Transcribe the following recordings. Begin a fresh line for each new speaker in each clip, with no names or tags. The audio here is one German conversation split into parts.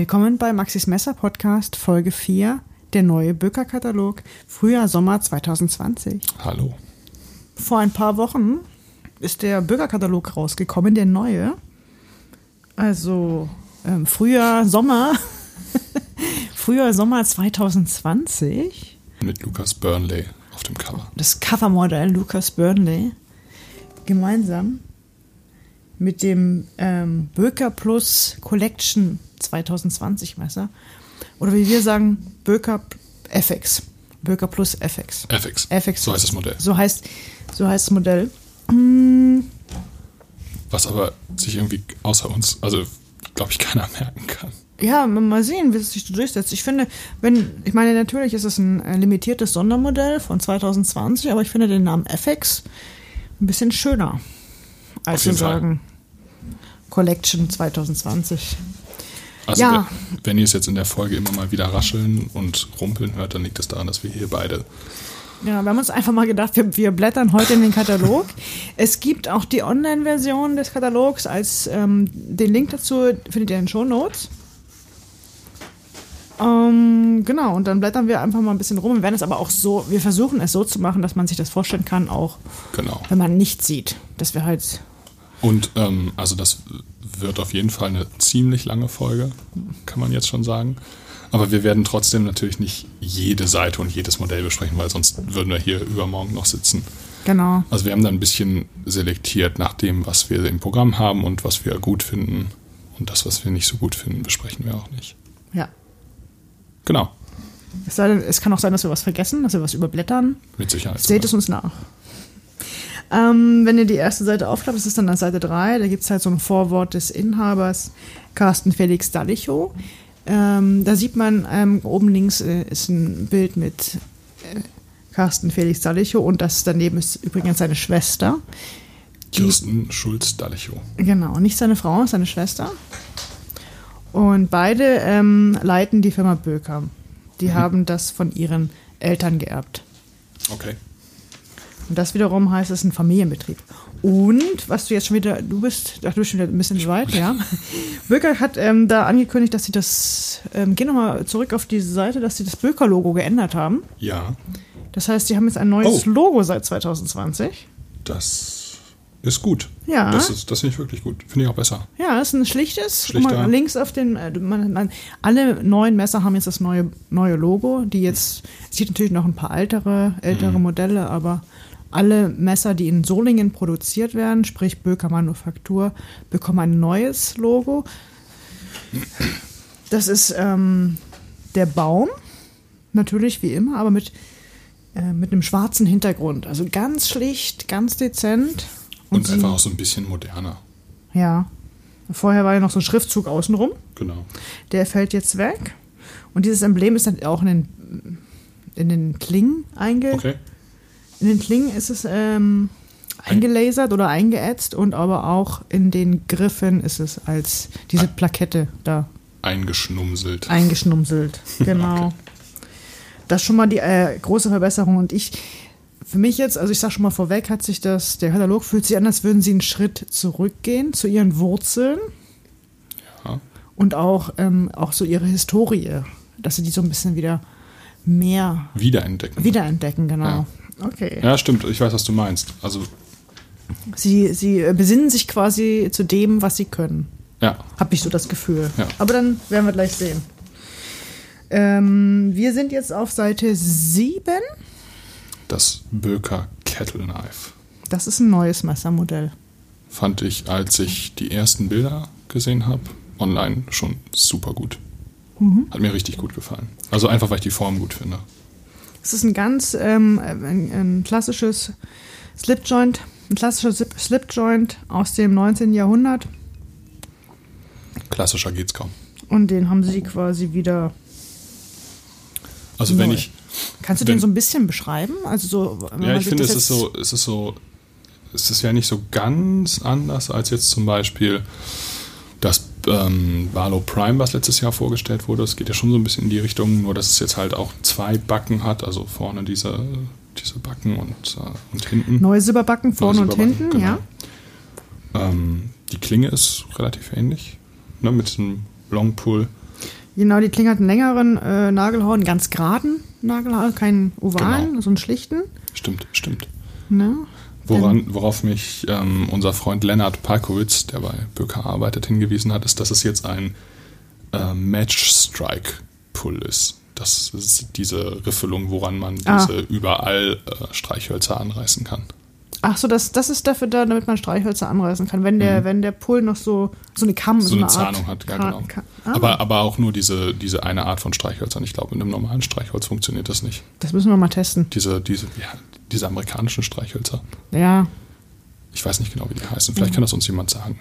Willkommen bei Maxis Messer Podcast Folge 4, der neue Böker-Katalog, Frühjahr, Sommer 2020.
Hallo.
Vor ein paar Wochen ist der Böker-Katalog rausgekommen, der neue. Also ähm, Frühjahr, Sommer, Frühjahr, Sommer 2020.
Mit Lukas Burnley auf dem Cover.
Das Covermodell Lukas Burnley gemeinsam mit dem ähm, Böker Plus Collection 2020 Messer. Oder wie wir sagen, Böker FX. Böker Plus FX.
FX.
FX.
So heißt das Modell.
So heißt, so heißt das Modell.
Was aber sich irgendwie außer uns, also glaube ich, keiner merken kann.
Ja, mal sehen, wie es sich durchsetzt. Ich finde, wenn, ich meine, natürlich ist es ein äh, limitiertes Sondermodell von 2020, aber ich finde den Namen FX ein bisschen schöner, als zu sagen Collection 2020.
Also
Ja.
wenn- ihr es jetzt in der Folge immer mal wieder rascheln und rumpeln hört, dann liegt es daran, dass wir hier beide
Ja, wir haben uns einfach mal gedacht, wir, wir blättern heute in den Katalog. es gibt auch die Online-Version des Katalogs. Als ähm, den Link dazu findet ihr in den Show Notes. Ähm, genau, und dann blättern wir einfach mal ein bisschen rum. Wir werden es aber auch so, wir versuchen es so zu machen, dass man sich das vorstellen kann, auch
genau.
wenn man nichts sieht. Dass wir halt,
Und ähm, also das wird auf jeden Fall eine ziemlich lange Folge, kann man jetzt schon sagen. Aber wir werden trotzdem natürlich nicht jede Seite und jedes Modell besprechen, weil sonst würden wir hier übermorgen noch sitzen.
genau.
Also wir haben da ein bisschen selektiert nach dem, was wir im Programm haben und was wir gut finden. Und das, was wir nicht so gut finden, besprechen wir auch nicht.
Ja.
Genau,
Es, denn, es kann auch sein, dass wir was vergessen, dass wir was überblättern.
mit Sicherheit.
Seht es uns nach. Ähm, wenn ihr die erste Seite aufklappt, das ist dann an Seite 3, da gibt es halt so ein Vorwort des Inhabers, Carsten Felix Dallichow. Ähm, da sieht man, ähm, oben links äh, ist ein Bild mit äh, Carsten Felix Dallichow und das daneben ist übrigens seine Schwester.
Kirsten Schulz-Dallichow.
Genau, nicht seine Frau, seine Schwester. Und beide ähm, leiten die Firma Böker. Die haben das von ihren Eltern geerbt.
Okay.
Und das wiederum heißt, es ist ein Familienbetrieb. Und was du jetzt schon wieder, du bist, ach, du bist schon wieder ein bisschen weit, ja. Böker hat ähm, da angekündigt, dass sie das, ähm, geh nochmal zurück auf diese Seite, dass sie das Böker-Logo geändert haben.
Ja,
Das heißt, sie haben jetzt ein neues
Oh.
Logo seit 2020.
das ist gut.
Ja.
Das, ist- das finde ich wirklich gut. Finde ich auch besser.
Ja, das ist ein schlichtes.
Schlichter.
mal, links auf den, äh, man, man, alle neuen Messer haben jetzt das neue, neue Logo, die jetzt, es gibt natürlich noch ein paar ältere, ältere
Mhm.
Modelle, aber alle Messer, die in Solingen produziert werden, sprich Böker Manufaktur, bekommen ein neues Logo. Das ist ähm, der Baum, natürlich wie immer, aber mit, äh, mit einem schwarzen Hintergrund. Also ganz schlicht, ganz dezent.
Und,
sie-
einfach auch so ein bisschen moderner.
ja. Vorher war ja noch so ein Schriftzug außenrum.
Genau.
Der fällt jetzt weg. Und dieses Emblem ist dann auch in den, in den Klingen einge
Okay.
In den Klingen ist es ähm, eingelasert oder eingeätzt und aber auch in den Griffen ist es als diese Plakette da
Eingeschnumselt.
eingeschnumselt. Genau.
Okay.
Das ist schon mal die äh, große Verbesserung. Und ich, für mich jetzt, also ich sage schon mal vorweg, hat sich das, der Katalog fühlt sich an, als würden sie einen Schritt zurückgehen zu ihren Wurzeln
Ja.
und auch, ähm, auch so ihre Historie, dass sie die so ein bisschen wieder mehr
Wiederentdecken.
wiederentdecken, genau.
Ja.
Okay.
Ja, stimmt. Ich weiß, was du meinst. Also,
Sie, sie äh, besinnen sich quasi zu dem, was sie können.
ja.
Habe ich so das Gefühl.
Ja.
Aber dann werden wir gleich sehen. Ähm, wir sind jetzt auf Seite 7.
Das Böker Kettle Knife.
Das ist ein neues Messermodell.
Fand ich, als ich die ersten Bilder gesehen habe, online schon super gut.
Mhm.
Hat mir richtig gut gefallen. Also einfach, weil ich die Form gut finde.
Es ist ein ganz ähm, ein, ein klassisches Slipjoint, ein klassischer Slip- Slipjoint aus dem 19. Jahrhundert.
Klassischer geht's kaum.
Und den haben sie quasi wieder.
Also wenn
Neu.
ich,
Kannst du
Wenn-
den so ein bisschen beschreiben? Also so. wenn
ja, ich finde, es ist so, es ist so, es ist ja nicht so ganz anders als jetzt zum Beispiel das ähm, Valo Prime, was letztes Jahr vorgestellt wurde. Es geht ja schon so ein bisschen in die Richtung, nur dass es jetzt halt auch zwei Backen hat, also vorne diese, diese Backen und, äh, und hinten.
Neue Silberbacken vorne und
Silberbacken,
hinten,
genau.
ja.
Ähm, die Klinge ist relativ ähnlich, ne, mit diesem Long Pull.
Genau, die Klinge hat einen längeren äh, Nagelhorn, einen ganz geraden Nagelhorn, keinen ovalen,
Genau.
so einen schlichten.
Stimmt, stimmt.
Ne?
Woran, worauf mich ähm, unser Freund Lennart Palkowitz, der bei Böker arbeitet, hingewiesen hat, ist, dass es jetzt ein äh, Match-Strike-Pull ist. Das ist diese Riffelung, woran man
Ah.
diese überall äh, Streichhölzer anreißen kann.
Ach so, das, das ist dafür da, damit man Streichhölzer anreißen kann. Wenn der, wenn der Pull noch so, so eine Kamm,
Mhm. so eine
Art
Zahnung hat, ja genau.
Ka- ah,
Aber, aber auch nur diese, diese eine Art von Streichhölzern. Ich glaube, mit einem normalen Streichholz funktioniert das nicht.
das müssen wir mal testen.
Diese, diese, ja, diese amerikanischen Streichhölzer.
Ja,
Ich weiß nicht genau, wie die heißen. Vielleicht kann das uns jemand sagen.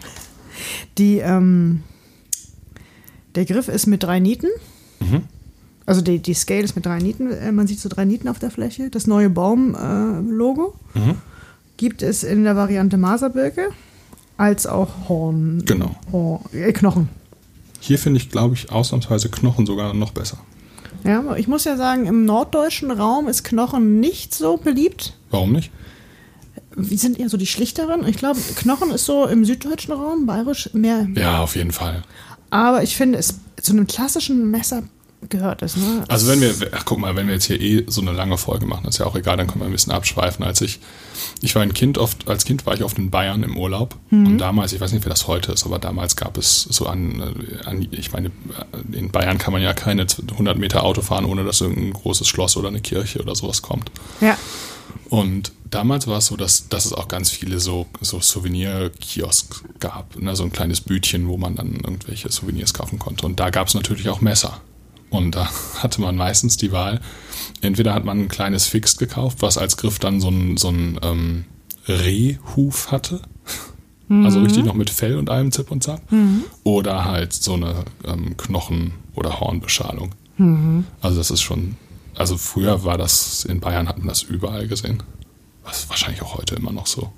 die, ähm, der Griff ist mit drei Nieten.
Mhm.
Also die, die Scale ist mit drei Nieten. Äh, Man sieht so drei Nieten auf der Fläche. Das neue Baum-Logo
Mhm.
gibt es in der Variante Maserbirke als auch Horn.
Genau.
Horn, äh, Knochen.
Hier finde ich, glaube ich, ausnahmsweise Knochen sogar noch besser.
Ja, ich muss ja sagen, im norddeutschen Raum ist Knochen nicht so beliebt.
Warum nicht?
Wir sind eher so die schlichteren. Ich glaube, Knochen ist so im süddeutschen Raum, bayerisch mehr.
Ja, auf jeden Fall.
Aber ich finde, es zu einem klassischen Messer gehört es. Ne?
Also wenn wir, ach guck mal, wenn wir jetzt hier eh so eine lange Folge machen, ist ja auch egal, dann können wir ein bisschen abschweifen. Als ich, ich war ein Kind oft, als Kind war ich oft in Bayern im Urlaub und damals, ich weiß nicht, wie das heute ist, aber damals gab es so an, an, ich meine, in Bayern kann man ja keine 100 Meter Auto fahren, ohne dass irgendein großes Schloss oder eine Kirche oder sowas kommt.
Ja.
Und damals war es so, dass, dass es auch ganz viele so, so Souvenir-Kiosks gab. Ne? So ein kleines Bütchen, wo man dann irgendwelche Souvenirs kaufen konnte. Und da gab es natürlich auch Messer. Und da hatte man meistens die Wahl, entweder hat man ein kleines Fixed gekauft, was als Griff dann so ein, so ein ähm, Rehhuf hatte. Also richtig noch mit Fell und allem Zip und Zap. Oder halt so eine ähm, Knochen- oder Hornbeschalung. Also das ist schon, also früher war das, in Bayern hat man das überall gesehen. Was ist wahrscheinlich auch heute immer noch so.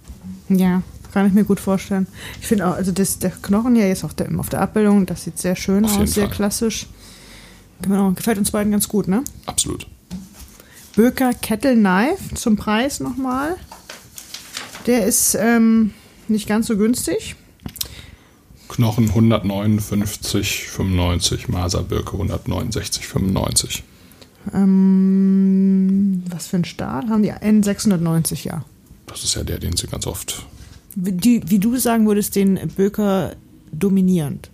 Ja, kann ich mir gut vorstellen. Ich finde auch, also das, der Knochen hier jetzt auf der, auf der Abbildung, das sieht sehr schön
Auf
aus, sehr
Fall.
klassisch. Genau, gefällt uns beiden ganz gut, ne?
Absolut.
Böker Kettle Knife zum Preis nochmal. Der ist ähm, nicht ganz so günstig.
Knochen 159,95, Maserbirke 169,95.
Ähm, was für ein Stahl haben die? N690, ja.
Das ist ja der, den sie ganz oft.
Wie, die, wie du sagen würdest, den Böker dominierend.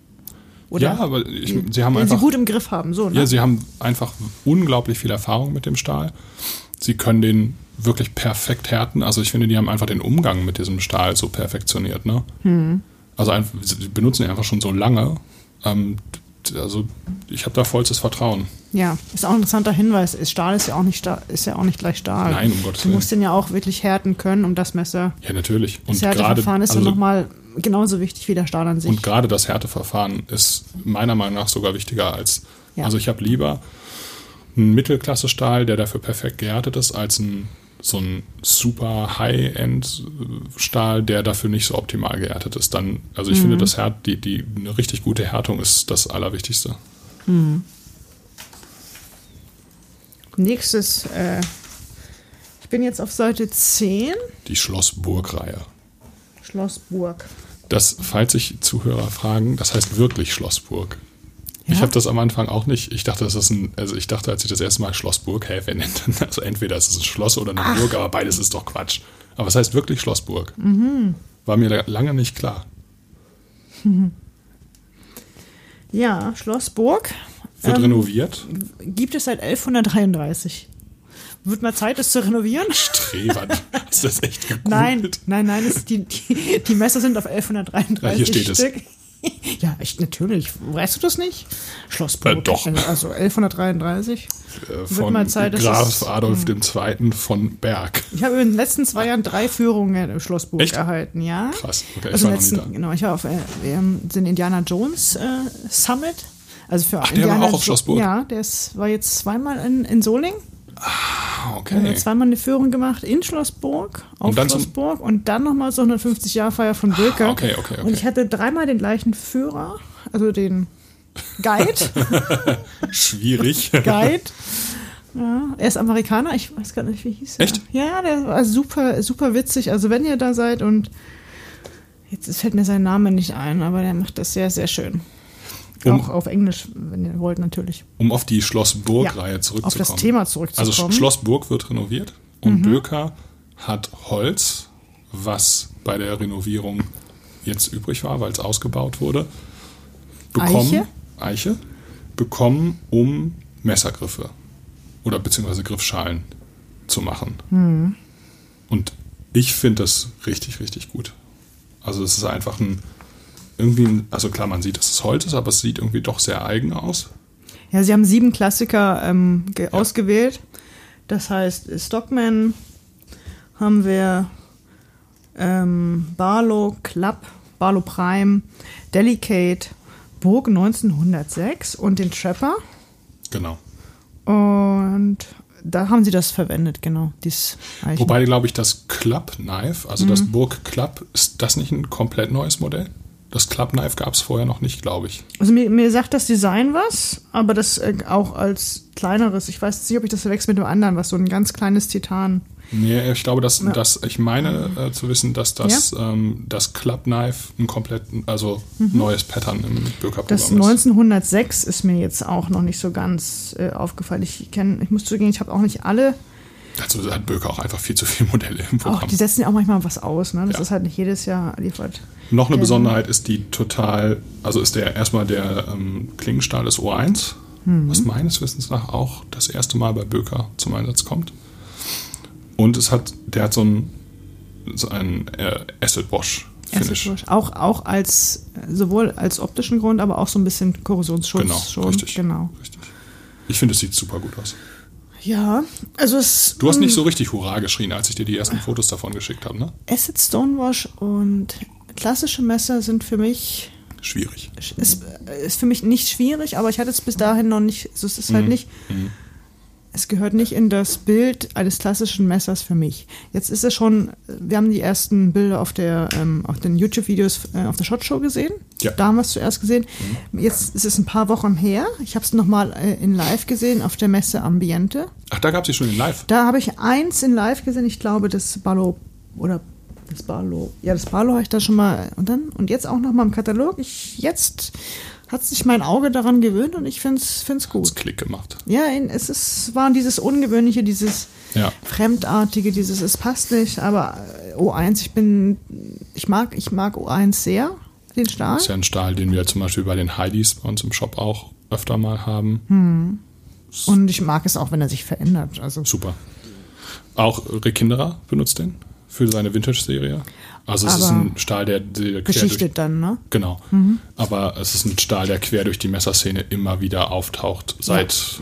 Oder
ja, aber ich, sie haben
den
einfach.
sie gut im Griff haben, so, ne?
Ja, sie haben einfach unglaublich viel Erfahrung mit dem Stahl. Sie können den wirklich perfekt härten. Also ich finde, die haben einfach den Umgang mit diesem Stahl so perfektioniert. Ne?
Hm.
Also sie benutzen ihn einfach schon so lange. Ähm, also ich habe da vollstes Vertrauen.
Ja, ist auch ein interessanter Hinweis. Ist Stahl ist ja auch nicht, Stahl, ist ja auch nicht gleich Stahl.
Nein, um Gottes
Du musst
Willen.
den ja auch wirklich härten können, um das Messer.
Ja, natürlich. Und
Das
gerade
Härteverfahren ist
also,
ja nochmal genauso wichtig wie der Stahl an sich.
und gerade das Härteverfahren ist meiner Meinung nach sogar wichtiger als.
Ja.
Also ich habe lieber einen Mittelklasse-Stahl, der dafür perfekt gehärtet ist, als ein so ein super High-End-Stahl, der dafür nicht so optimal gehärtet ist. Dann, also ich
Mhm.
finde, das Härt, die, die, eine richtig gute Härtung ist das Allerwichtigste.
Nächstes, äh, ich bin jetzt auf Seite 10,
Die Schloss-Burg-Reihe.
Schlossburg.
Das, falls sich Zuhörer fragen, das heißt wirklich Schlossburg. Ich
Ja?
habe das am Anfang auch nicht. Ich dachte, das ist ein, also ich dachte, als ich das erste Mal Schlossburg, hä, wer nennt denn das? Also entweder ist es ein Schloss oder eine Burg, aber beides ist doch Quatsch. Aber es heißt wirklich Schlossburg.
Mhm.
War mir la- lange nicht klar.
Ja, Schlossburg
Wird
Ähm,
renoviert.
gibt es seit 1133. Wird mal Zeit, es zu renovieren?
Streber, hast du das echt gegoogelt?
Nein, nein, nein, es, die, die, die Messer sind auf 1133
Ja, hier steht es.
Stück. Ja, echt, natürlich. Weißt du das nicht? Schlossburg.
Äh, doch.
Also 1133.
Äh,
Wird
Von
mal Zeit,
Graf
es- hm.
Adolf II. von Berg.
Ich habe in den letzten zwei Jahren drei Führungen im Schlossburg
Echt?
erhalten, ja.
Krass, okay, ich
also
war
im
noch nie
letzten,
da.
genau, ich war auf äh, ähm, den Indiana Jones äh, Summit. Also für
Ach, der war auch auf Schlossburg?
Ja, der ist, war jetzt zweimal in, in Soling.
Ah,
Wir haben
okay.
zweimal eine Führung gemacht in Schlossburg, auf
Und
Schlossburg und dann nochmal so 150 Jahre Feier von Wilke.
okay, okay, okay.
Und ich hatte dreimal den gleichen Führer, also den Guide.
Schwierig.
Guide. Ja, er ist Amerikaner, ich weiß gar nicht, wie hieß er.
Echt?
Ja, der war super, super witzig. Also wenn ihr da seid und jetzt fällt mir sein Name nicht ein, aber der macht das sehr, sehr schön.
Um-
Auch auf Englisch, wenn ihr wollt, natürlich.
Um auf die Schloss-Burg-Reihe
Ja,
zurückzukommen.
auf das Thema
Also
zurückzukommen.
Schloss Burg wird renoviert und Böker hat Holz, was bei der Renovierung jetzt übrig war, weil es ausgebaut wurde, bekommen,
Eiche?
Eiche, bekommen, um Messergriffe oder beziehungsweise Griffschalen zu machen.
Hm.
Und ich finde das richtig, richtig gut. Also es ist einfach ein irgendwie, also klar, man sieht, dass es Holz ist, aber es sieht irgendwie doch sehr eigen aus.
Ja, sie haben sieben Klassiker ähm, ge- ausgewählt. Das heißt, Stockman haben wir ähm, Barlow Club, Barlow Prime, Delicate, Burg 1906 und den Trapper.
Genau.
Und da haben sie das verwendet, genau. Dies.
Wobei, glaube ich, das Club Knife, also
Mhm.
das Burg Club, ist das nicht ein komplett neues Modell? Das Club Knife gab es vorher noch nicht, glaube ich.
Also mir, mir sagt das Design was, aber das äh, auch als kleineres. Ich weiß nicht, ob ich das verwechsel mit dem anderen, was so ein ganz kleines Titan.
Nee, ich glaube, dass,
Ja.
dass ich meine äh, zu wissen, dass das, ähm, das Club Knife ein komplett, also neues Pattern im
Das
Bürgerprogramm ist.
1906 ist mir jetzt auch noch nicht so ganz äh, aufgefallen. Ich kenne, ich muss zugeben, ich habe auch nicht alle.
Dazu hat Böker auch einfach viel zu viele Modelle im
Auch
Programm.
die setzen ja auch manchmal was aus. Ne? Das
Ja.
ist halt nicht jedes Jahr liefert.
Noch eine
Ja.
Besonderheit ist die total, also ist der erstmal der ähm, Klingenstahl des O1,
Mhm.
was meines Wissens nach auch das erste Mal bei Böker zum Einsatz kommt. Und es hat, der hat so ein, so ein äh, Acid Wash Finish.
Acid Wash. Auch, auch als sowohl als optischen Grund, aber auch so ein bisschen Korrosionsschutz.
Genau,
schon.
richtig.
Genau.
Richtig. Ich finde, es sieht super gut aus.
Ja, also es.
Du hast nicht so richtig Hurra geschrien, als ich dir die ersten Fotos davon geschickt habe, ne?
Acid Stonewash und klassische Messer sind für mich
Schwierig.
ist, ist für mich nicht schwierig, aber ich hatte es bis dahin noch nicht. Also es ist halt
Mhm.
nicht. Es gehört nicht in das Bild eines klassischen Messers für mich. Jetzt ist es schon, wir haben die ersten Bilder auf der, ähm, auf den YouTube-Videos äh, auf der Shot Show gesehen.
Ja.
Da haben wir es zuerst gesehen. Jetzt ist es ein paar Wochen her. Ich habe es nochmal äh, in Live gesehen auf der Messe Ambiente.
Ach, da gab es schon in live.
Da habe ich eins in Live gesehen. Ich glaube, das Barlow oder das Barlow. Ja, das Barlow habe ich da schon mal. Und dann und jetzt auch noch mal im Katalog. Ich jetzt hat sich mein Auge daran gewöhnt und ich finde es gut.
Klick gemacht.
Ja, es ist, war dieses Ungewöhnliche, dieses
Ja.
Fremdartige, dieses, es passt nicht, aber äh, O1, ich bin, ich mag, ich mag O1 sehr, den Stahl.
Das ist ja ein Stahl, den wir zum Beispiel bei den Heidis bei uns im Shop auch öfter mal haben.
Und ich mag es auch, wenn er sich verändert. Also,
Super. Auch Rick Kinderer benutzt den für seine Vintage-Serie. Also es ist
Aber
ein Stahl, der, der quer durch,
geschichtet dann, ne?
Genau. Aber es ist ein Stahl, der quer durch die Messerszene immer wieder auftaucht. Seit,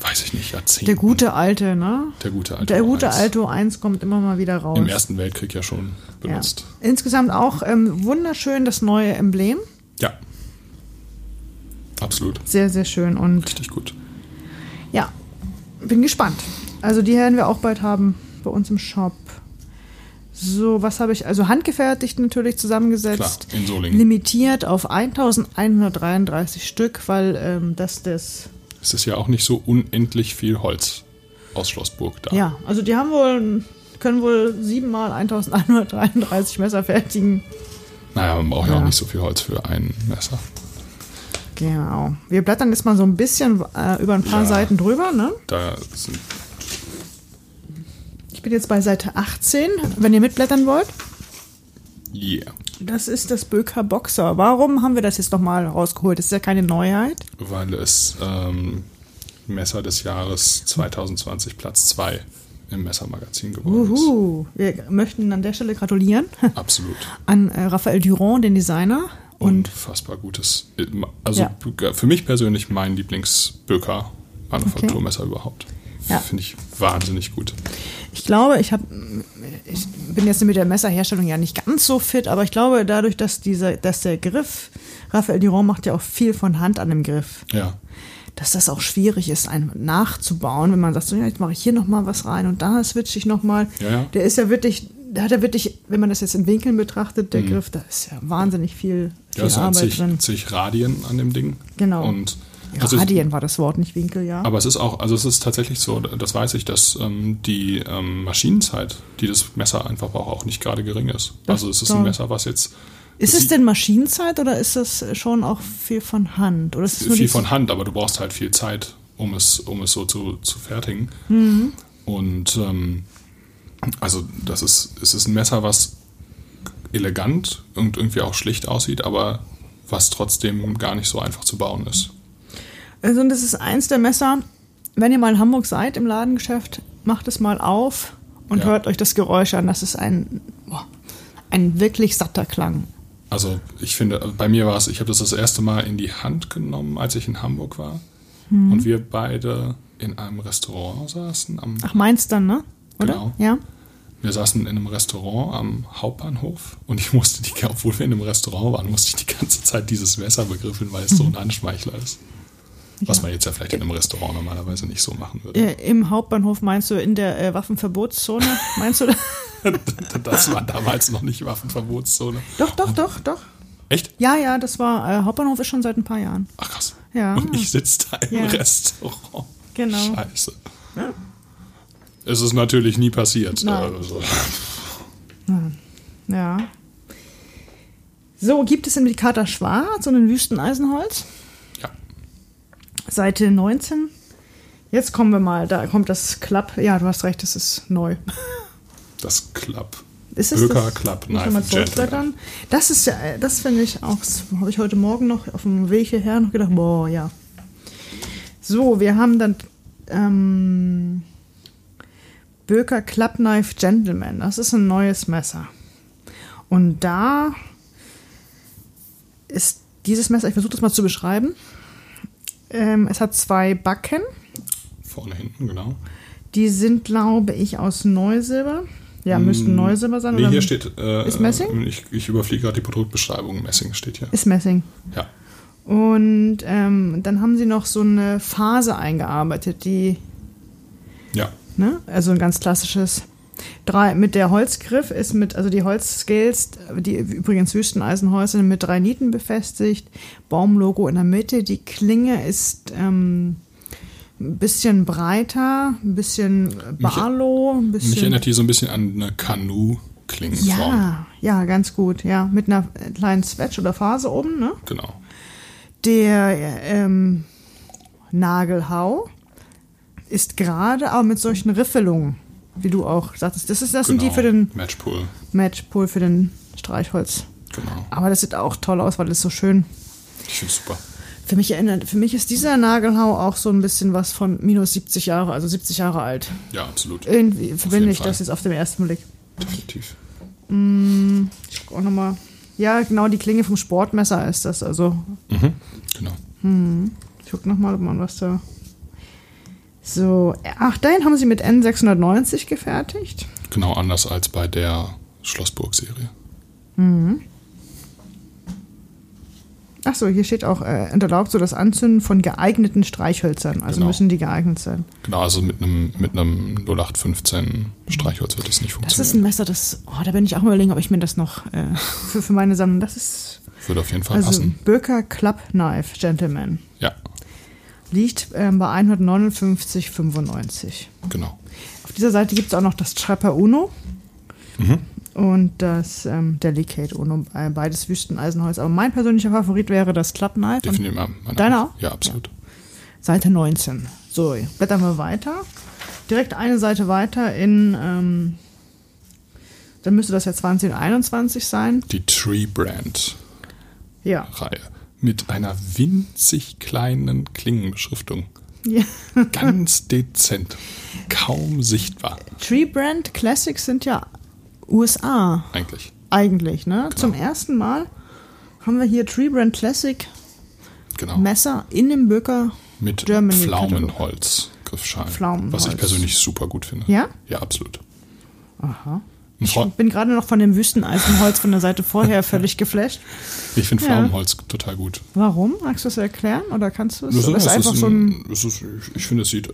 weiß ich nicht, Jahrzehnten.
Der gute alte, ne?
Der gute alte.
Der gute
O1.
alte O1 kommt immer mal wieder raus.
Im Ersten Weltkrieg ja schon
Ja.
benutzt.
Insgesamt auch ähm, wunderschön das neue Emblem.
Ja. Absolut.
Sehr, sehr schön. Und
Richtig gut.
ja, bin gespannt. Also die werden wir auch bald haben bei uns im Shop. So, was habe ich? Also handgefertigt natürlich
Klar,
zusammengesetzt.
in Solingen.
Limitiert auf 1133 Stück, weil ähm, das das.
Es ist ja auch nicht so unendlich viel Holz aus Schlossburg da.
Ja, also die haben wohl, können wohl siebenmal 1133 Messer fertigen.
Naja, man braucht ja. Auch nicht so viel Holz für ein Messer.
Genau. Wir blättern jetzt mal so ein bisschen äh, über ein paar
Ja.
Seiten drüber, ne?
Da sind
bin jetzt bei Seite 18, wenn ihr mitblättern wollt.
Yeah.
Das ist das Böker Boxer. Warum haben wir das jetzt nochmal rausgeholt? Das ist ja keine Neuheit.
Weil es ähm, Messer des Jahres 2020 Platz 2 im Messermagazin geworden ist.
Uhu. Wir möchten an der Stelle gratulieren
Absolut.
an äh, Raphael Durand, den Designer. Und
Unfassbar gutes. Also
Ja.
für mich persönlich mein Lieblingsböker Manufakturmesser überhaupt.
Ja.
Finde ich wahnsinnig gut.
ich glaube, ich habe, ich bin jetzt mit der Messerherstellung ja nicht ganz so fit, aber ich glaube, dadurch, dass dieser, dass der Griff, Raphael Durand macht ja auch viel von Hand an dem Griff.
Ja.
dass das auch schwierig ist, einen nachzubauen, wenn man sagt, so, ja, jetzt mache ich hier nochmal was rein und da switche ich nochmal.
Ja, ja.
Der ist ja wirklich, da hat er wirklich, wenn man das jetzt in Winkeln betrachtet, der Griff, da ist ja wahnsinnig viel, viel
Ja, sind
Arbeit
zig,
drin.
zig Radien an dem Ding.
Genau.
Und Also
Radien war das Wort, nicht Winkel, ja.
Aber es ist auch, also es ist tatsächlich so, das weiß ich, dass ähm, die ähm, Maschinenzeit, die das Messer einfach braucht, auch nicht gerade gering ist.
Das
also es ist ein. Messer, was jetzt
Ist es denn Maschinenzeit oder ist das schon auch viel von Hand? Oder ist
viel von Hand, aber du brauchst halt viel Zeit, um es, um es so zu, zu fertigen.
Mhm.
Und ähm, also das ist, es ist ein Messer, was elegant und irgendwie auch schlicht aussieht, aber was trotzdem gar nicht so einfach zu bauen ist.
Also und das ist eins der Messer, wenn ihr mal in Hamburg seid im Ladengeschäft, macht es mal auf und
Ja.
hört euch das Geräusch an. Das ist ein, boah, ein wirklich satter Klang.
Also ich finde, bei mir war es, ich habe das das erste Mal in die Hand genommen, als ich in Hamburg war.
Mhm.
Und wir beide in einem Restaurant saßen. Am,
Ach, meins dann, ne? Oder?
Genau.
Ja.
wir saßen in einem Restaurant am Hauptbahnhof und ich musste die, obwohl wir in einem Restaurant waren, musste ich die ganze Zeit dieses Messer begriffeln, weil es so ein Handschmeichler ist. Was man jetzt ja vielleicht in einem Restaurant normalerweise nicht so machen würde.
Im Hauptbahnhof meinst du in der äh, Waffenverbotszone? Meinst du? da?
Das war damals noch nicht Waffenverbotszone.
doch, doch, doch, doch.
Echt?
Ja, ja, das war, äh, Hauptbahnhof ist schon seit ein paar Jahren.
Ach krass.
Ja.
Und ich sitze da im
Ja.
Restaurant.
Genau.
Scheiße. Es ist natürlich nie passiert.
Nein.
Also,
Ja. So, gibt es im Kater Schwarz und in Wüsteneisenholz? Seite 19. Jetzt kommen wir mal, da kommt das Club. Ja, du hast recht, das ist neu.
Das Club.
Ist es
Böker
das?
Club Knife?
Das ist ja, das finde ich auch, habe ich heute Morgen noch auf dem Weg hierher noch gedacht, boah, ja. So, wir haben dann ähm, Böker Club Knife Gentleman. Das ist ein neues Messer. Und da ist dieses Messer, ich versuche das mal zu beschreiben. Ähm, es hat zwei Backen.
Vorne, hinten, genau.
Die sind, glaube ich, aus Neusilber. Ja, müssten Neusilber sein.
Nee,
oder
hier steht. Äh,
Ist Messing?
Ich, ich überfliege gerade die Produktbeschreibung. Messing steht hier.
Ist Messing.
Ja.
Und ähm, dann haben sie noch so eine Phase eingearbeitet, die,
Ja.
ne, also ein ganz klassisches. Drei, mit der Holzgriff ist mit, also die Holzscales, die übrigens Wüsteneisenholz sind mit drei Nieten befestigt, Baumlogo in der Mitte, die Klinge ist ähm, ein bisschen breiter, ein bisschen Barlow, ein bisschen.
Mich erinnert die so ein bisschen an eine Kanu-Klingenform.
ja, ja, ganz gut, ja, mit einer kleinen Swatch oder Phase oben, ne?
Genau.
Der ähm, Nagelhau ist gerade, aber mit solchen Riffelungen, wie du auch sagtest. Das, ist, das sind die
genau.
für den
Matchpool.
Matchpool, für den Streichholz.
Genau.
Aber das sieht auch toll aus, weil es so schön.
Ich finde super.
Für mich erinnert, für mich ist dieser Nagelhau auch so ein bisschen was von minus 70 Jahre, also 70 Jahre alt.
Ja, absolut.
Irgendwie verbinde ich das
Fall.
jetzt auf den ersten Blick.
Definitiv.
Ich guck auch nochmal. Ja, genau, die Klinge vom Sportmesser ist das. Also
Mhm. Genau.
Ich guck noch mal, ob man was da. So, ach, den haben sie mit N690 gefertigt.
Genau anders als bei der Schlossburg-Serie.
Ach so, hier steht auch, äh, unterlaubt so das Anzünden von geeigneten Streichhölzern. Also
Genau.
müssen die geeignet sein.
Genau, also mit einem, mit einem 0815 Streichholz wird das nicht
Das
funktionieren.
ist ein Messer, das, oh, da bin ich auch mal überlegen, ob ich mir das noch äh, für, für meine Sammlung, das ist,
Würde auf jeden Fall
also
passen.
Böker Club Knife Gentleman.
Ja,
Liegt ähm, bei 159,95.
genau.
Auf dieser Seite gibt es auch noch das Trapper Uno.
Mhm.
und das ähm, Delicate Uno, äh, beides Wüsteneisenholz. Aber mein persönlicher Favorit wäre das Club Knife. Und
Definitiv.
Deiner
auch. Ja, absolut.
Seite 19. So, blättern wir weiter. Direkt eine Seite weiter in, ähm, dann müsste das ja 2021 sein.
Die Tree Brand
Ja.
Reihe mit einer winzig kleinen Klingenbeschriftung.
ja.
Ganz dezent. Kaum sichtbar,
Tree Brand Classics sind ja USA
eigentlich.
eigentlich, ne?
Genau.
Zum ersten Mal haben wir hier Tree Brand Classic
Genau.
Messer in dem Böker.
Mit
Germany
Pflaumenholz Griffschalen.
Pflaumenholz.
Was ich persönlich super gut finde.
Ja?
Ja, absolut.
Aha.
Ein
Ich bin gerade noch von dem Wüsteneisenholz von der Seite vorher völlig geflasht.
ich finde
Ja.
Pflaumenholz total gut.
Warum? Magst du das erklären oder kannst du es?
Das
ist
ist
einfach so ein.
es ist, ich- ich finde, es sieht äh,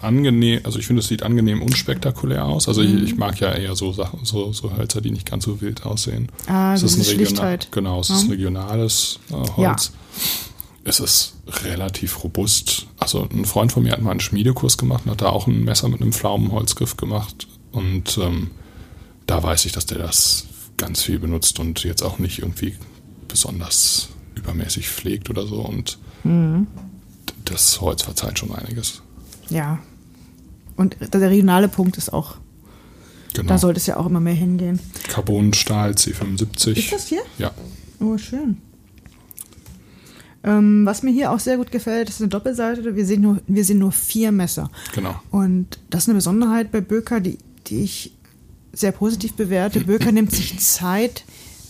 angenehm, also ich finde, es sieht angenehm unspektakulär aus. Also ich,
Mhm.
ich mag ja eher so Sachen, so, so Hölzer, die nicht ganz so wild aussehen.
Ah,
es ist ein regional,
Schlichtheit.
genau, es
Ja.
ist ein regionales äh, Holz.
Ja.
Es ist relativ robust. Also ein Freund von mir hat mal einen Schmiedekurs gemacht und hat da auch ein Messer mit einem Pflaumenholzgriff gemacht. Und ähm, da weiß ich, dass der das ganz viel benutzt und jetzt auch nicht irgendwie besonders übermäßig pflegt oder so. Und
Mhm.
das Holz verzeiht schon einiges.
Ja. Und der regionale Punkt ist auch,
Genau.
da sollte es ja auch immer mehr hingehen.
Carbonstahl C75.
Ist das hier?
Ja.
Oh, schön. Ähm, was mir hier auch sehr gut gefällt, ist eine Doppelseite. Wir sehen nur, wir sehen nur vier Messer.
Genau.
Und das ist eine Besonderheit bei Böker, die, die ich sehr positiv bewerte. Böker nimmt sich Zeit,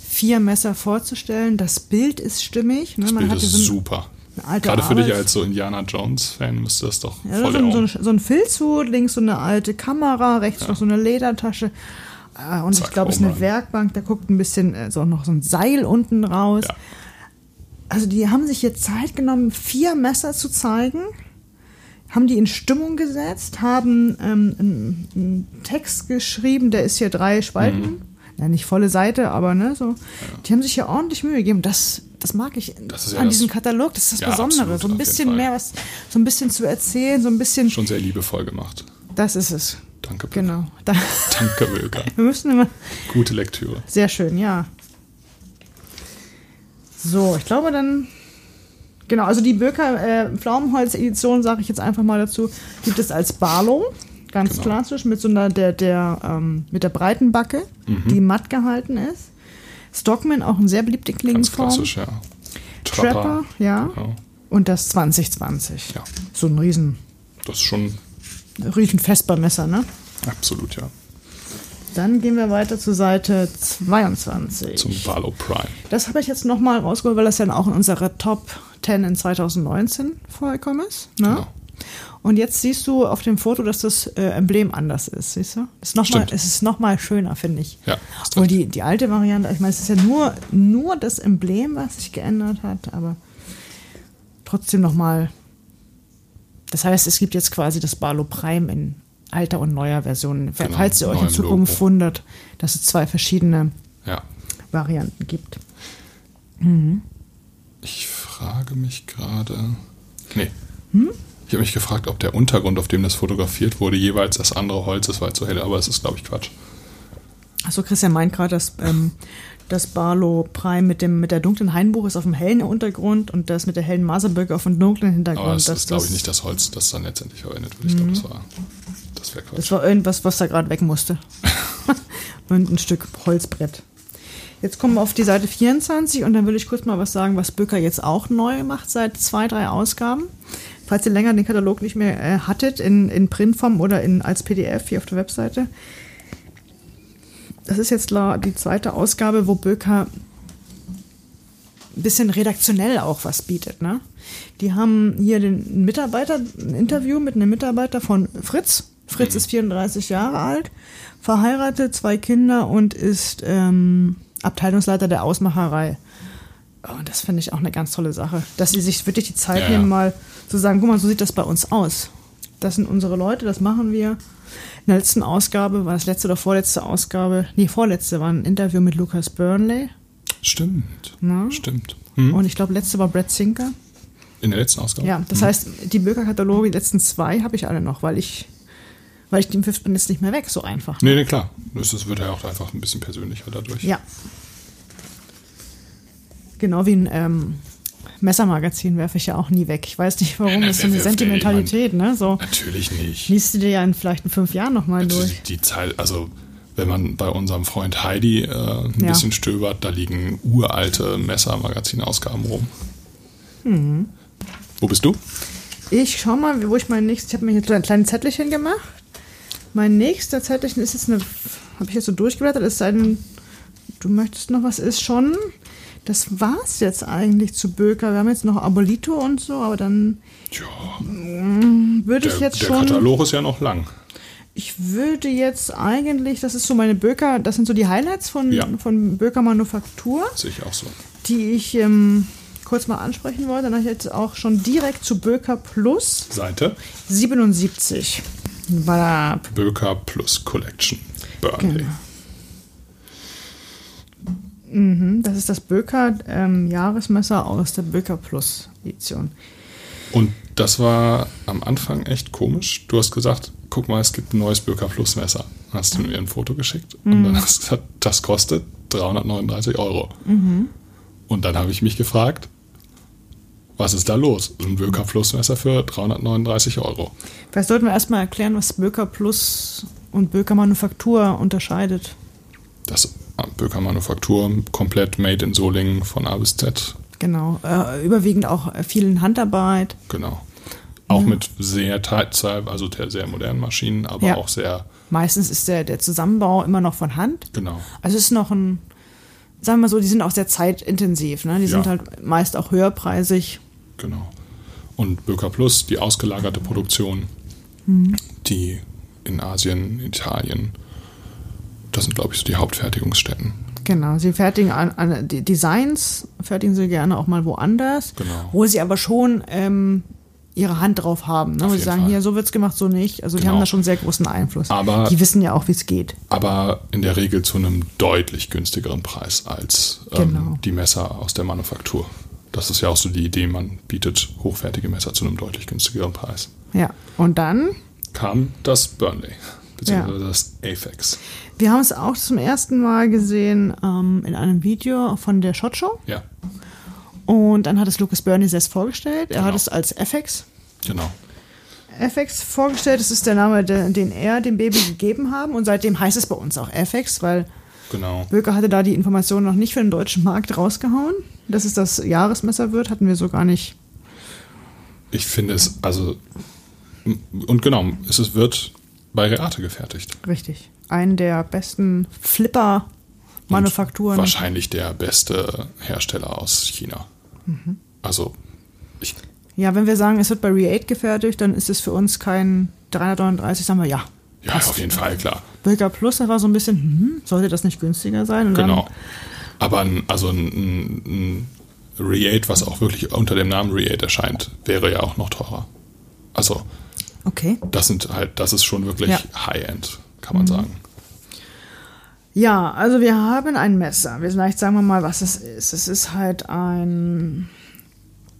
vier Messer vorzustellen. Das Bild ist stimmig. Ne?
Das Bild ist
so
super.
eine
Gerade für dich als so Indiana Jones-Fan müsste das doch
Ja,
voll
so, so, ein, so ein Filzhut, links so eine alte Kamera, rechts noch so eine Ledertasche. Äh, Und ich
Zack,
glaube, es ist eine
Home Run.
Werkbank, da guckt ein bisschen äh, so noch so ein Seil unten raus.
Ja.
Also die haben sich jetzt Zeit genommen, vier Messer zu zeigen, haben die in Stimmung gesetzt, haben ähm, einen, einen Text geschrieben, der ist hier drei Spalten.
Mhm.
Ja, nicht volle Seite, aber ne, so. Die haben sich hier ordentlich Mühe gegeben. Das, das mag ich
Das ja
an diesem Katalog. Das ist das
Ja,
Besondere.
absolut,
so ein bisschen mehr was, so ein bisschen zu erzählen, so ein bisschen.
Schon sehr liebevoll gemacht.
Das ist es.
Danke, Böker.
Genau. Da,
Danke, Böker.
wir müssen immer.
Gute Lektüre.
Sehr schön, ja. So, ich glaube dann. Genau, also die Böker äh, Pflaumenholz-Edition, sage ich jetzt einfach mal dazu, gibt es als Barlow, ganz
Genau.
klassisch, mit so einer der, der, ähm, mit der breiten Backe,
Mhm.
die matt gehalten ist. Stockman, auch eine sehr beliebte
Ganz
Klingenform.
klassisch, ja.
Trapper, ja.
Genau.
Und das 2020.
Ja,
So ein riesen,
das ist schon
riesen Vespermesser, ne?
absolut, ja.
Dann gehen wir weiter zur Seite 22.
Zum Barlow Prime.
Das habe ich jetzt nochmal rausgeholt, weil das dann auch in unserer Top 10 in 2019 vorgekommen ist. Ne?
Genau.
Und jetzt siehst du auf dem Foto, dass das äh, Emblem anders ist, siehst du? Es ist nochmal
Stimmt.
es ist noch mal schöner, finde ich.
Ja,
Obwohl die, die alte Variante, ich meine, es ist ja nur, nur das Emblem, was sich geändert hat, aber trotzdem nochmal. Das heißt, es gibt jetzt quasi das Barlow Prime in alter und neuer Version.
Genau,
Falls ihr euch in Zukunft
Logo.
wundert, dass es zwei verschiedene
Ja.
Varianten gibt.
Ich frage mich gerade. Nee.
Hm?
Ich habe mich gefragt, ob der Untergrund, auf dem das fotografiert wurde, jeweils das andere Holz ist, weil es so hell, aber es ist, glaube ich, Quatsch.
Achso, Christian meint gerade, dass ähm, das Barlow Prime mit, dem, mit der dunklen Hainbuch ist auf dem hellen Untergrund und das mit der hellen Maserböcke auf dem dunklen Hintergrund.
Aber es
dass
ist, glaube ich,
das-
nicht das Holz, das dann letztendlich verwendet wird. Ich glaube, das war. Das wäre Quatsch.
Das war irgendwas, was da gerade weg musste. und ein Stück Holzbrett. Jetzt kommen wir auf die Seite 24 und dann will ich kurz mal was sagen, was Bücker jetzt auch neu macht seit zwei, drei Ausgaben. Falls ihr länger den Katalog nicht mehr äh, hattet, in, in Printform oder in, als PDF hier auf der Webseite. Das ist jetzt die zweite Ausgabe, wo Böker ein bisschen redaktionell auch was bietet. Ne? Die haben hier den Mitarbeiter, ein Interview mit einem Mitarbeiter von Fritz. Fritz ist 34 Jahre alt, verheiratet, zwei Kinder und ist ähm, Abteilungsleiter der Ausmacherei. Oh, das finde ich auch eine ganz tolle Sache, dass sie sich wirklich die Zeit
Ja, ja.
nehmen, mal zu sagen, guck mal, so sieht das bei uns aus. Das sind unsere Leute, das machen wir. In der letzten Ausgabe, war das letzte oder vorletzte Ausgabe, nee, vorletzte war ein Interview mit Lucas Burnley.
Stimmt.
Na?
Stimmt. Hm?
Und ich glaube, letzte war Brad Sinker.
In der letzten Ausgabe?
Ja, das
Hm.
heißt, die Bürgerkataloge, die letzten zwei, habe ich alle noch, weil ich, weil ich den Fifth bin jetzt nicht mehr weg, so einfach.
Nee, nee, klar. Das, wird ja auch einfach ein bisschen persönlicher dadurch.
Ja. Genau wie ein ähm, Messermagazin werfe ich ja auch nie weg. Ich weiß nicht warum, das ist so eine
wirft?
Sentimentalität, ne? So
Natürlich nicht.
liest du dir ja in vielleicht in fünf Jahren nochmal
Also
durch.
die, die Zeit, also wenn man bei unserem Freund Heidi äh, ein
Ja.
bisschen stöbert, da liegen uralte Messer-Magazin-Ausgaben rum.
Mhm.
Wo bist du?
Ich schau mal, wo ich mein nächstes, ich habe mir jetzt ein kleines Zettelchen gemacht. Mein nächster Zettelchen ist jetzt eine, habe ich jetzt so durchgeblättert, ist ein, du möchtest noch was, ist schon, das war's jetzt eigentlich zu Böker. Wir haben jetzt noch Abolito und so, aber dann
Ja,
würde
der,
ich jetzt
der
schon,
Katalog ist ja noch lang.
ich würde jetzt eigentlich, das ist so meine Böker, das sind so die Highlights von,
Ja.
von Böker Manufaktur.
Sehe ich auch so.
die ich ähm, kurz mal ansprechen wollte. Dann habe ich jetzt auch schon direkt zu Böker Plus
Seite
77. Voilà.
Böker plus Collection. Burnley.
Genau. Mhm, das ist das Böker ähm, Jahresmesser aus der Böker Plus Edition.
Und das war am Anfang echt komisch. Du hast gesagt, guck mal, es gibt ein neues Böker Plus Messer. Hast du mir ein Foto geschickt und dann hast du gesagt, das kostet 339 Euro. Und dann habe ich mich gefragt, was ist da los? Ein Böker Plus Messer für 339 Euro.
Vielleicht sollten wir erstmal erklären, was Böker Plus und Böker Manufaktur unterscheidet.
Das Böker Manufaktur, komplett made in Solingen von A bis Z.
Genau. Äh, überwiegend auch äh, viel in Handarbeit.
Genau. Auch mit sehr teilzeit, also der sehr modernen Maschinen, aber
Ja.
auch sehr,
Meistens ist der, der Zusammenbau immer noch von Hand.
genau.
Also es ist noch ein, sagen wir mal so, die sind auch sehr zeitintensiv. Ne? Die
Ja.
sind halt meist auch höherpreisig.
Genau. Und Böker Plus, die ausgelagerte Produktion, die in Asien, Italien, das sind, glaube ich, so die Hauptfertigungsstätten.
Genau, sie fertigen an, an die Designs, fertigen sie gerne auch mal woanders,
Genau.
wo sie aber schon ähm, ihre Hand drauf haben. Ne?
Auf
Wo sie sagen,
Fall.
hier, so wird's gemacht, so nicht. Also die
Genau.
haben da schon sehr großen Einfluss.
Aber-
die wissen ja auch, wie es geht.
Aber in der Regel zu einem deutlich günstigeren Preis als ähm,
Genau.
die Messer aus der Manufaktur. Das ist ja auch so die Idee, man bietet hochwertige Messer zu einem deutlich günstigeren Preis.
Ja, und dann,
Kam das Burnley, beziehungsweise das Aphex.
wir haben es auch zum ersten Mal gesehen ähm, in einem Video von der Shot Show.
Ja,
Und dann hat es Lucas Burney selbst vorgestellt. Er
Genau.
hat es als FX
genau.
FX vorgestellt. Das ist der Name, den er dem Baby gegeben haben. Und seitdem heißt es bei uns auch FX, weil
Genau.
Böker hatte da die Information noch nicht für den deutschen Markt rausgehauen. Dass es das Jahresmesser wird, hatten wir so gar nicht.
Ich finde es, also, und genau, es wird bei Reate gefertigt.
Richtig. Einen der besten Flipper-Manufakturen.
Wahrscheinlich der beste Hersteller aus China.
Mhm.
Also, ich,
Ja, wenn wir sagen, es wird bei Re8 gefertigt, dann ist es für uns kein 339, sagen wir ja.
ja, auf jeden Fall, klar.
Böker Plus, da war so ein bisschen, hm, sollte das nicht günstiger sein? Und
Genau. Aber ein, also ein, ein, ein Re8, was auch wirklich unter dem Namen Re8 erscheint, wäre ja auch noch teurer. Also,
okay.
das sind halt, das ist schon wirklich
Ja. Mhm.
High-End, kann man sagen.
Ja, also wir haben ein Messer. Vielleicht sagen wir mal, was es ist. Es ist halt ein.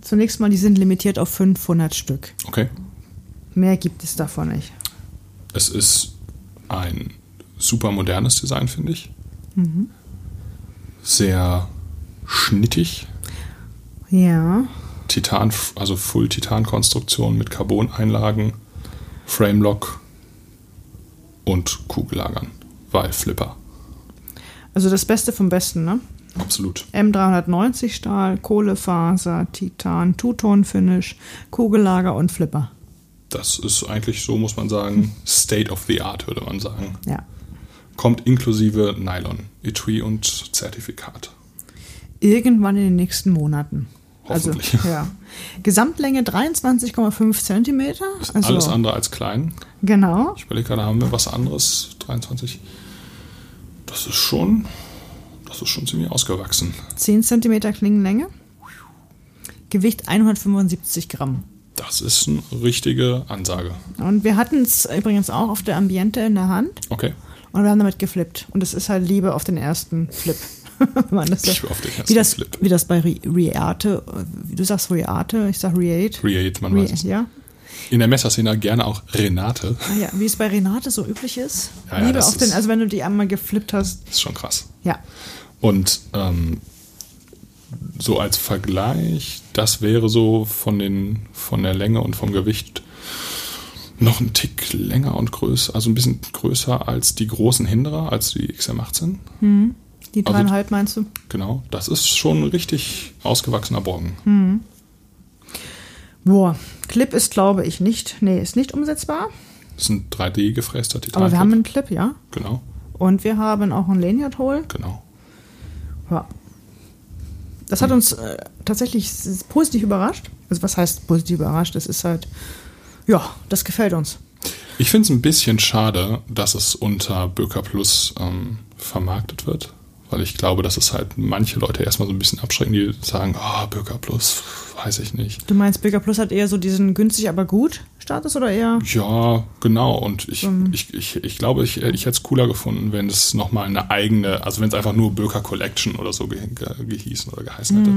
Zunächst mal, die sind limitiert auf 500 Stück.
Okay.
Mehr gibt es davon nicht.
Es ist ein super modernes Design, finde ich.
Mhm.
Sehr schnittig.
Ja.
Titan, also Full-Titan-Konstruktion mit Carbon-Einlagen, Framelock und Kugellagern. Weil Flipper.
Also das Beste vom Besten, ne?
Absolut.
M390 Stahl, Kohlefaser, Titan, Two-Tone-Finish, Kugellager und Flipper.
Das ist eigentlich, so muss man sagen, State of the Art, würde man sagen.
Ja.
Kommt inklusive Nylon, Etui und Zertifikat.
Irgendwann in den nächsten Monaten.
Hoffentlich.
Also, ja. Gesamtlänge 23,5 Zentimeter. Also,
Alles andere als klein.
Genau.
Ich überlege gerade, haben wir was anderes? 23. Das ist schon, das ist schon ziemlich ausgewachsen.
10 Zentimeter Klingenlänge. Gewicht 175 Gramm.
Das ist eine richtige Ansage.
Und wir hatten es übrigens auch auf der Ambiente in der Hand
Okay.
und wir haben damit geflippt. Und es ist halt Liebe auf den ersten Flip. Man das
Liebe auf den ersten
wie das,
Flip.
Wie das bei Re Reate, wie du sagst Reate, ich sag Reate.
Create, man
Re
weiß es.
ja.
In der Messerszene gerne auch Renate.
Ah ja, wie es bei Renate so üblich ist.
Ja, ja,
Liebe auf den, also wenn du die einmal geflippt hast.
Ist schon krass.
Ja.
Und ähm, so als Vergleich, das wäre so von, den, von der Länge und vom Gewicht noch ein Tick länger und größer, also ein bisschen größer als die großen Hinderer, als die XM18.
Die
Also-
dreieinhalb meinst du?
Genau, das ist schon ein richtig ausgewachsener Brocken.
Boah, Clip ist, glaube ich, nicht, nee, ist nicht umsetzbar.
Das ist ein 3D gefräster Titan.
Aber wir haben einen Clip, ja.
Genau,
Und wir haben auch ein Lanyard Hole.
genau.
Ja. Das hat uns äh, tatsächlich positiv überrascht. Also was heißt positiv überrascht? Das ist halt, ja, das gefällt uns.
Ich finde es ein bisschen schade, dass es unter Böker Plus ähm, vermarktet wird, weil ich glaube, dass es halt manche Leute erstmal so ein bisschen abschrecken, die sagen, ah, Böker Plus, weiß ich nicht.
Du meinst, Bigger Plus hat eher so diesen günstig, aber gut Status oder eher?
Ja, genau. Und ich, ich, ich, ich glaube, ich, ich hätte es cooler gefunden, wenn es nochmal eine eigene, also wenn es einfach nur Böker Collection oder so ge ge gehießen oder geheißen hätte.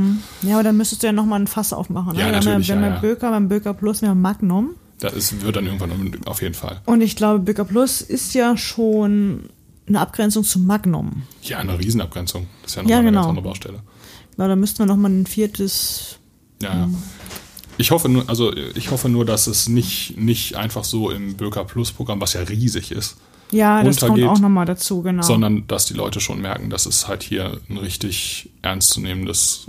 Ja, aber dann müsstest du ja nochmal ein Fass aufmachen.
Ja,
ne? Wir haben
natürlich,
wir haben
ja,
ja
ja.
Böker, beim Böker Plus, wir haben Magnum.
Das ist, wird dann irgendwann auf jeden Fall.
Und ich glaube, Böker Plus ist ja schon eine Abgrenzung zum Magnum.
Ja, eine Riesenabgrenzung. Das ist ja noch
Ja,
mal eine
genau.
ganz andere Baustelle.
Na, da müssten wir noch mal ein viertes.
Ja, ja. Ich hoffe nur, also ich hoffe nur, dass es nicht, nicht einfach so im Böker Plus Programm, was ja riesig ist,
Ja, das kommt auch noch mal dazu, genau.
sondern dass die Leute schon merken, dass es halt hier ein richtig ernstzunehmendes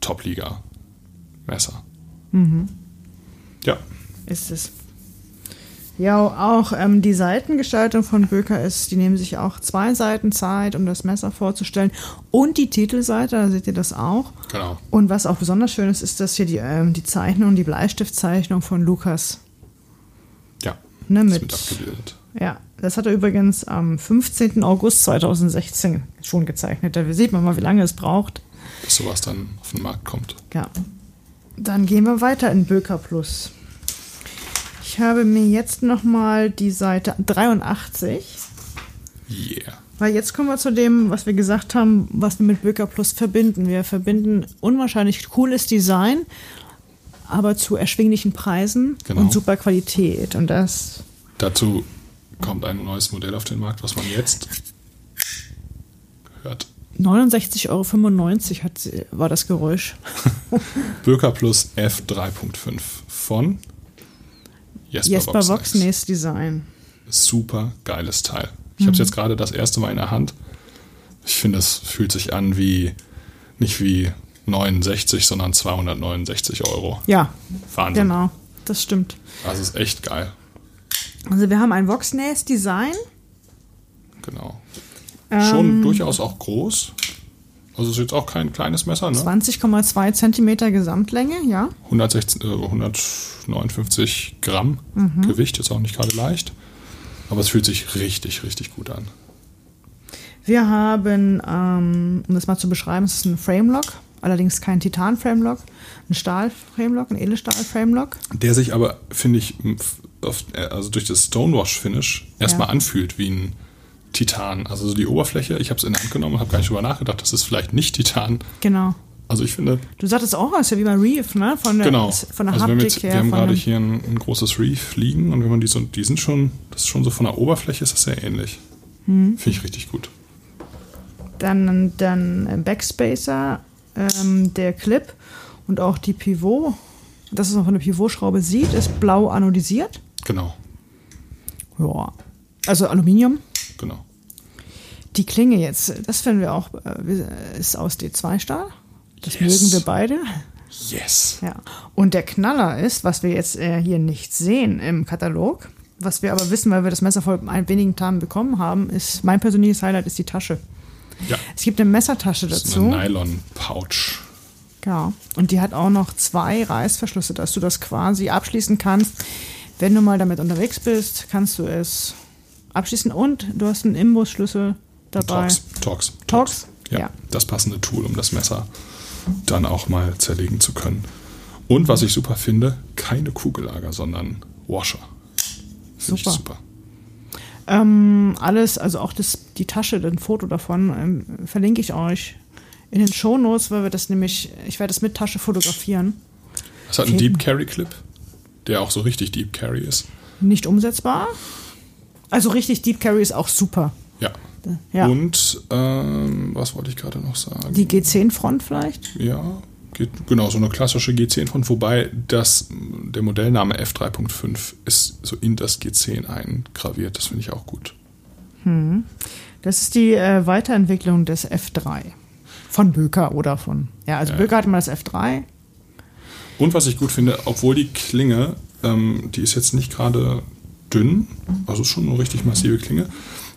Top-Liga-Messer.
Mhm.
Ja,
ist es. Ja, auch ähm, die Seitengestaltung von Böker ist, die nehmen sich auch zwei Seiten Zeit, um das Messer vorzustellen. Und die Titelseite, da seht ihr das auch.
genau.
Und was auch besonders schön ist, ist, dass hier die, ähm, die Zeichnung, die Bleistiftzeichnung von Lukas.
Ja,
Ne, mit,
mit abgebildet.
ja, das hat er übrigens am 15. August 2016 schon gezeichnet. Da sieht man mal, wie lange es braucht.
Bis sowas dann auf den Markt kommt.
Ja. Dann gehen wir weiter in Böker Plus. Ich habe mir jetzt nochmal die Seite 83,
Yeah.
weil jetzt kommen wir zu dem, was wir gesagt haben, was wir mit Böker Plus verbinden. Wir verbinden unwahrscheinlich cooles Design, aber zu erschwinglichen Preisen
Genau.
und super Qualität. Und das,
Dazu kommt ein neues Modell auf den Markt, was man jetzt hört.
69,95 Euro hat, war das Geräusch.
Böker Plus F3.5 von Jesper,
Jesper.
Voxnäs
Design.
Super geiles Teil. Ich habe es jetzt gerade das erste Mal in der Hand. Ich finde, es fühlt sich an wie nicht wie 69, sondern 269 Euro.
Ja,
Wahnsinn.
genau, das stimmt.
Das ist echt geil.
Also wir haben ein Voxnäs Design.
Genau.
Ähm,
Schon durchaus auch groß. Also ist jetzt auch kein kleines Messer, ne?
20,2 Zentimeter Gesamtlänge, ja.
116, äh, 159 Gramm
Mhm.
Gewicht, ist auch nicht gerade leicht. Aber es fühlt sich richtig, richtig gut an.
Wir haben, ähm, um das mal zu beschreiben, es ist ein Framelock, allerdings kein Titan-Framelock, ein Stahl-Framelock, ein Edelstahl-Framelock.
Der sich aber, finde ich, auf, äh, also durch das Stonewash-Finish erstmal
Ja.
anfühlt wie ein Titan. Also so die Oberfläche, ich habe es in die Hand genommen und habe gar nicht drüber nachgedacht, das ist vielleicht nicht Titan.
Genau.
Also ich finde,
Du sagtest auch, es ist ja wie bei Reef, ne? Von der,
genau.
Von der
also wir,
Haptik
jetzt, wir
her.
haben
von
gerade hier ein, ein großes Reef liegen und wenn man die so, die sind schon, das ist schon so von der Oberfläche ist das sehr ähnlich.
Hm.
Finde ich richtig gut.
Dann, dann ein Backspacer, ähm, der Clip und auch die Pivot, das ist noch von der Pivotschraube sieht, ist blau anodisiert.
Genau,
Ja. Also Aluminium.
Genau.
Die Klinge jetzt, das finden wir auch, äh, ist aus D2-Stahl. Das
Yes.
mögen wir beide.
Yes.
Ja. Und der Knaller ist, was wir jetzt äh, hier nicht sehen im Katalog, was wir aber wissen, weil wir das Messer vor ein wenigen Tagen bekommen haben, ist mein persönliches Highlight ist die Tasche.
Ja,
Es gibt eine Messertasche
das ist
dazu.
eine Nylon-Pouch.
Ja. Und die hat auch noch zwei Reißverschlüsse, dass du das quasi abschließen kannst. Wenn du mal damit unterwegs bist, kannst du es abschließen und du hast einen Imbusschlüssel dabei.
Tox. Tox.
Tox?
Ja,
Ja.
das passende Tool, um das Messer dann auch mal zerlegen zu können. Und was ich super finde, keine Kugellager, sondern Washer. Finde ich
Super.
super.
Ähm, alles, also auch das, die Tasche, ein Foto davon, ähm, verlinke ich euch in den Shownotes, weil wir das nämlich, ich werde das mit Tasche fotografieren.
Es hat einen. Deep Carry Clip, der auch so richtig Deep Carry ist.
Nicht umsetzbar. Also richtig Deep Carry ist auch super.
Ja.
Ja.
Und ähm, was wollte ich gerade noch sagen?
Die G10-Front vielleicht?
ja, geht, genau, so eine klassische G10 von, wobei das, der Modellname F3.5 ist so in das G10 eingraviert. Das finde ich auch gut.
Das ist die äh, Weiterentwicklung des F3. Von Böker oder von. Ja, also
Ja.
Böker hatte mal das F3.
Und was ich gut finde, obwohl die Klinge, ähm, die ist jetzt nicht gerade dünn, also ist schon eine richtig massive Klinge,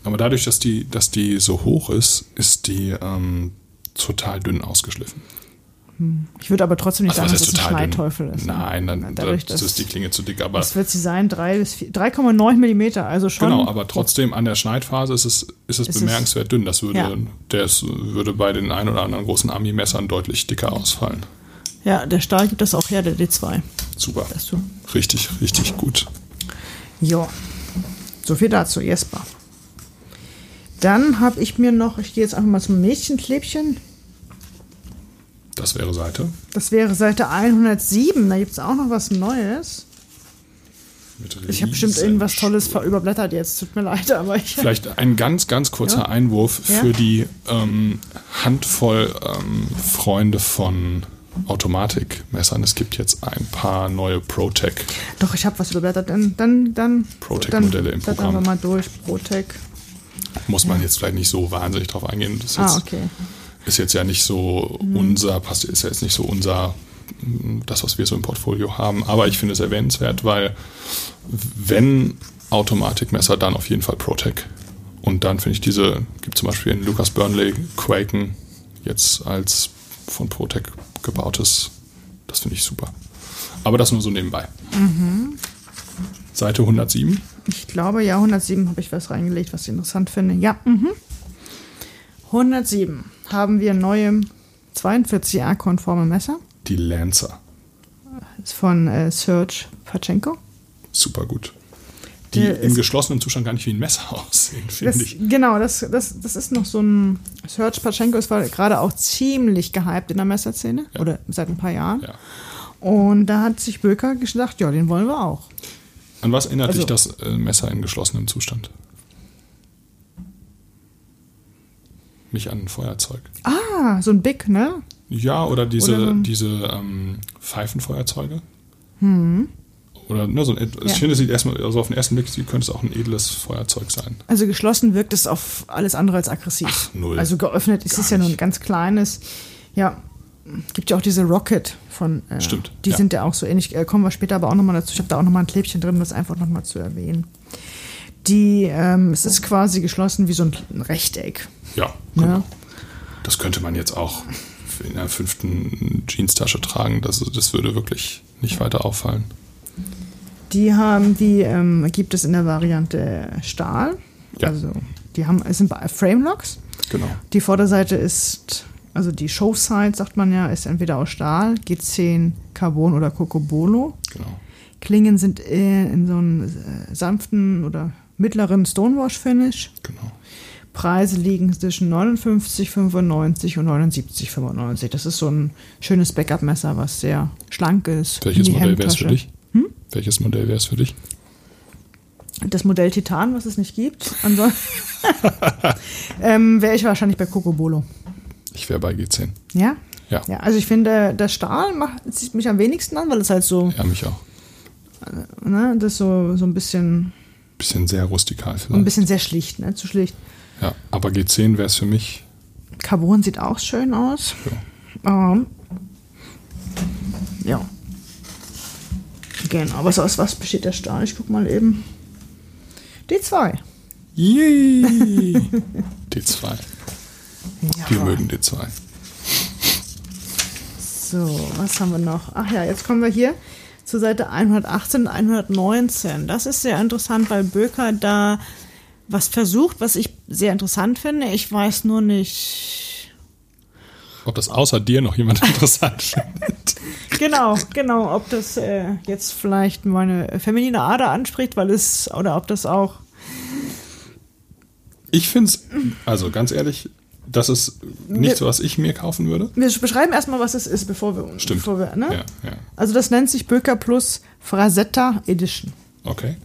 aber dadurch, dass die, dass die so hoch ist, ist die ähm, total dünn ausgeschliffen.
Ich würde aber trotzdem nicht
Also
sagen, dass es ein
total dünn?
Schneiteufel ist. ne?
Nein, dann
Dadurch,
das ist die Klinge zu dick, aber
Was wird sie sein? 3 bis vier- 3,9 Millimeter, also schon.
genau, aber trotzdem an der Schneidphase ist es, ist es
Ist es-
bemerkenswert dünn. Das würde,
Ja.
ist, würde bei den ein oder anderen großen Ami-Messern deutlich dicker ausfallen.
Ja, der Stahl gibt das auch her, der D2.
Super. Richtig, richtig gut.
Ja. So viel dazu, Jesper. Dann habe ich mir noch, ich gehe jetzt einfach mal zum Mädchenklebchen.
Das wäre Seite.
Das wäre Seite 107. Da gibt es auch noch was Neues. Ich habe bestimmt irgendwas Tolles überblättert jetzt. Tut mir leid, aber ich.
Vielleicht ein ganz, ganz kurzer
Ja.
Einwurf
Ja.
für die ähm, Handvoll ähm, Freunde von Automatikmessern. Es gibt jetzt ein paar neue ProTech.
Doch, ich habe was überblättert. Dann, dann, dann.
Protec-Modelle im Programm.
wir mal durch. Protec.
Muss man jetzt vielleicht nicht so wahnsinnig drauf eingehen. Das ist,
Ah,
jetzt,
okay.
ist jetzt ja nicht so unser, passt, ist ja jetzt nicht so unser, das, was wir so im Portfolio haben. Aber ich finde es erwähnenswert, weil wenn Automatikmesser, dann auf jeden Fall ProTech. Und dann finde ich diese, gibt zum Beispiel in Lucas Burnley Quaken jetzt als von ProTech gebautes, das finde ich super. Aber das nur so nebenbei. Seite 107.
Ich glaube, ja, 107 habe ich was reingelegt, was ich interessant finde. Ja, mhm. 107 haben wir neue 42R-konforme Messer.
Die Lancer.
Ist von äh, Serge Pachenko.
Super gut. Die
Der
im geschlossenen Zustand gar nicht wie ein Messer aussehen, finde ich.
genau, das, das, das ist noch so ein. Serge Pachenko ist war gerade auch ziemlich gehypt in der Messerszene.
Ja.
Oder seit ein paar Jahren.
Ja.
Und da hat sich Böker gedacht, ja, den wollen wir auch.
An was erinnert
Also-
dich das äh, Messer in geschlossenem Zustand? Nicht an ein Feuerzeug.
Ah, so ein Big, ne?
Ja, oder diese,
Oder so
diese ähm, Pfeifenfeuerzeuge. Oder ne, so ein, ich.
Ja.
finde, es sieht erstmal, also auf den ersten Blick könnte es auch ein edles Feuerzeug sein.
Also geschlossen wirkt es auf alles andere als aggressiv.
Ach, null.
Also geöffnet ist
Gar
es ja nur ein ganz kleines. Ja, gibt ja auch diese Rocket von. Äh,
Stimmt,
Die
ja.
sind ja auch so ähnlich. Äh, kommen wir später aber auch nochmal dazu. Ich habe da auch nochmal ein Klebchen drin, um das einfach nochmal zu erwähnen. Die, ähm, es ist quasi geschlossen wie so ein Rechteck.
Ja, genau.
Ne?
Das könnte man jetzt auch in der fünften Jeanstasche tragen. Das, das würde wirklich nicht weiter auffallen.
Die haben, die ähm, gibt es in der Variante Stahl.
Ja.
Also die haben, es sind bei- Frame-Locks.
Genau.
Die Vorderseite ist, also die Show-Side, sagt man ja, ist entweder aus Stahl, G10 Carbon oder Cocobolo.
genau.
Klingen sind in so einem äh, sanften oder mittleren Stonewash-Finish.
genau.
Preise liegen zwischen 59,95 und 79,95. Das ist so ein schönes Backup-Messer, was sehr schlank ist.
Welches Modell wäre es für dich? Welches Modell wäre es für dich?
Das Modell Titan, was es nicht gibt. Ansonsten ähm, wäre ich wahrscheinlich bei Cocobolo.
Ich wäre bei G10.
Ja?
Ja.
Ja, also ich finde, der Stahl macht, zieht mich am wenigsten an, weil es halt so,
Ja, mich auch.
ne, das ist so, so ein bisschen,
Bisschen sehr rustikal vielleicht.
ein bisschen sehr schlicht, ne, zu schlicht.
Ja, aber G10 wäre es für mich.
Carbon sieht auch schön aus. Ähm, ja. Genau, aber so aus was besteht der Stahl? Ich guck mal eben. D2.
Yay! D2.
Ja.
Wir mögen D2.
So, was haben wir noch? Ach ja, jetzt kommen wir hier zur Seite 118 und 119. Das ist sehr interessant, weil Böker da was versucht, was ich sehr interessant finde. Ich weiß nur nicht.
Ob das außer dir noch jemand interessant findet.
Genau, genau, ob das äh, jetzt vielleicht meine feminine Ader anspricht, weil es, oder ob das auch.
Ich finde es, also ganz ehrlich, das ist nichts, was ich mir kaufen würde.
Wir beschreiben erstmal, was es ist, bevor wir.
Stimmt.
Bevor wir ne?
Ja, ja.
Also, das nennt sich Böker Plus Frazetta Edition.
Okay.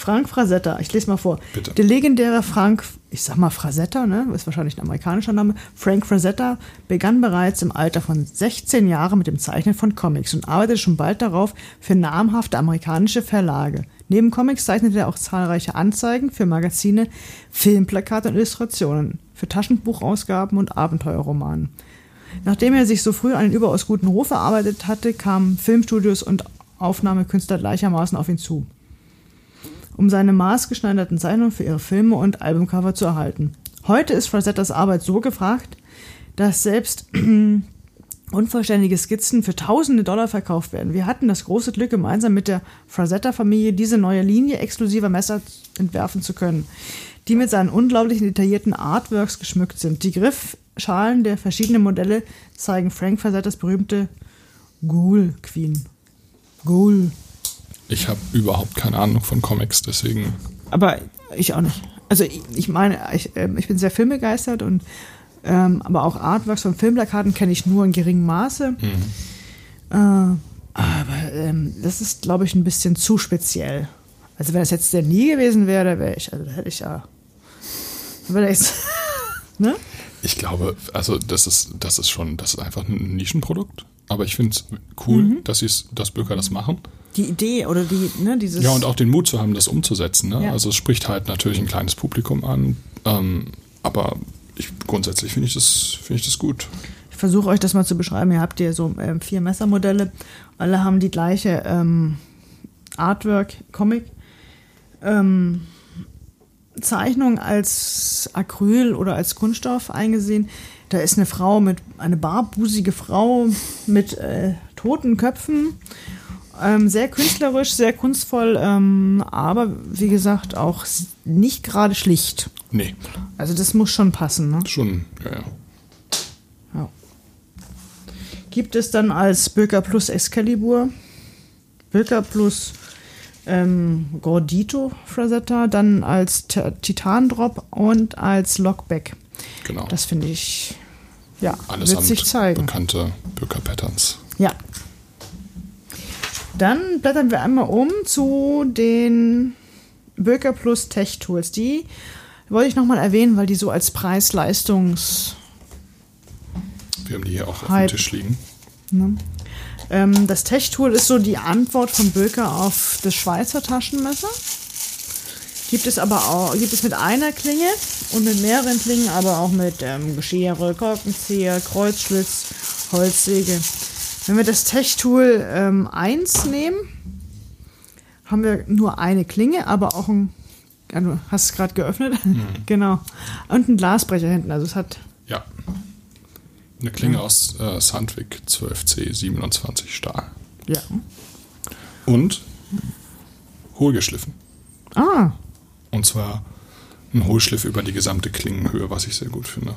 Frank Frazetta, ich lese mal vor.
Bitte.
Der legendäre Frank, ich sag mal Frazetta, ne, ist wahrscheinlich ein amerikanischer Name. Frank Frazetta begann bereits im Alter von 16 Jahren mit dem Zeichnen von Comics und arbeitete schon bald darauf für namhafte amerikanische Verlage. Neben Comics zeichnete er auch zahlreiche Anzeigen für Magazine, Filmplakate und Illustrationen, für Taschenbuchausgaben und Abenteuerromanen. Nachdem er sich so früh einen überaus guten Ruf erarbeitet hatte, kamen Filmstudios und Aufnahmekünstler gleichermaßen auf ihn zu um seine maßgeschneiderten Zeichnungen für ihre Filme und Albumcover zu erhalten. Heute ist Frazettas Arbeit so gefragt, dass selbst unvollständige Skizzen für tausende Dollar verkauft werden. Wir hatten das große Glück, gemeinsam mit der Frazetta-Familie diese neue Linie exklusiver Messer entwerfen zu können, die mit seinen unglaublichen detaillierten Artworks geschmückt sind. Die Griffschalen der verschiedenen Modelle zeigen Frank Frazettas berühmte Ghoul Queen. Ghoul.
Ich habe überhaupt keine Ahnung von Comics, deswegen.
Aber ich auch nicht. Also ich, ich meine, ich, ähm, ich bin sehr filmbegeistert und ähm, aber auch Artworks von Filmplakaten kenne ich nur in geringem Maße. Äh, aber ähm, das ist, glaube ich, ein bisschen zu speziell. Also wenn das jetzt der nie gewesen wäre, wäre ich, also da hätte ich ja. Jetzt, ne?
Ich glaube, also das ist, das ist schon, das ist einfach ein Nischenprodukt. Aber ich finde es cool,
Mhm.
dass dass Böker das machen.
Die Idee oder die, ne, dieses.
Ja, und auch den Mut zu haben, das umzusetzen. Ne?
Ja.
Also es spricht halt natürlich ein kleines Publikum an. Ähm, aber ich, grundsätzlich finde ich, das finde ich das gut.
Ich versuche euch das mal zu beschreiben. Ihr habt hier so ähm, vier Messermodelle. Alle haben die gleiche ähm, Artwork, Comic. Ähm, Zeichnung als Acryl oder als Kunststoff eingesehen. Da ist eine Frau mit, eine barbusige Frau mit äh, toten Köpfen. Ähm, sehr künstlerisch, sehr kunstvoll, ähm, aber wie gesagt auch nicht gerade schlicht.
Nee,
Also das muss schon passen. Ne?
schon, ja, ja.
Ja. Gibt es dann als Böker Plus Excalibur, Böker Plus ähm, Gordito Frazetta, dann als Titan Drop und als Lockback.
Genau.
Das finde ich, ja,
Alles
wird sich zeigen.
bekannte Böker-Patterns.
Ja. Dann blättern wir einmal um zu den Böker Plus Tech Tools. Die wollte ich nochmal erwähnen, weil die so als Preis-Leistungs-
Wir haben die hier auch auf
Hype.
dem Tisch liegen.
Ähm, das Tech-Tool ist so die Antwort von Böker auf das Schweizer Taschenmesser. Gibt es aber auch, gibt es mit einer Klinge und mit mehreren Klingen, aber auch mit ähm, Geschere, Korkenzieher, Kreuzschlitz, Holzsäge. Wenn wir das Tech-Tool ähm, 1 nehmen, haben wir nur eine Klinge, aber auch ein, ja, du hast es gerade geöffnet, genau, und ein Glasbrecher hinten. Also es hat
Ja. Eine Klinge aus äh, Sandvik 12C 27 Stahl.
ja.
Und hohlgeschliffen.
Ah,
Und zwar ein Hohlschliff über die gesamte Klingenhöhe, was ich sehr gut finde.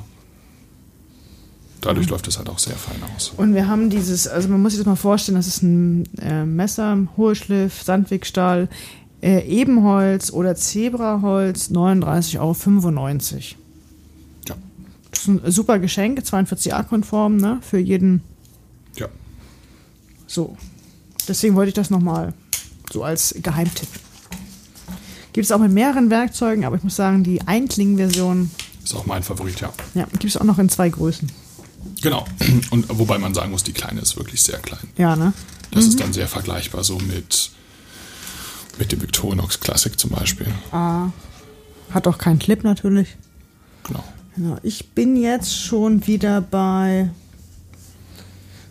Dadurch läuft es halt auch sehr fein aus.
Und wir haben dieses, also man muss sich das mal vorstellen, das ist ein äh, Messer, Hohlschliff, Sandwegstahl, äh, Ebenholz oder Zebraholz, 39,95 Euro.
Ja.
Das ist ein super Geschenk, 42a-konform, ne, für jeden
Ja.
so. Deswegen wollte ich das nochmal so als Geheimtipp. Gibt es auch mit mehreren Werkzeugen, aber ich muss sagen, die Einklingenversion
Ist auch mein Favorit, ja.
ja, gibt es auch noch in zwei Größen.
Genau. Und wobei man sagen muss, die kleine ist wirklich sehr klein.
Ja, ne?
Das ist dann sehr vergleichbar so mit, mit dem Victorinox Classic zum Beispiel.
Hat auch keinen Clip natürlich.
Genau.
Genau, ich bin jetzt schon wieder bei.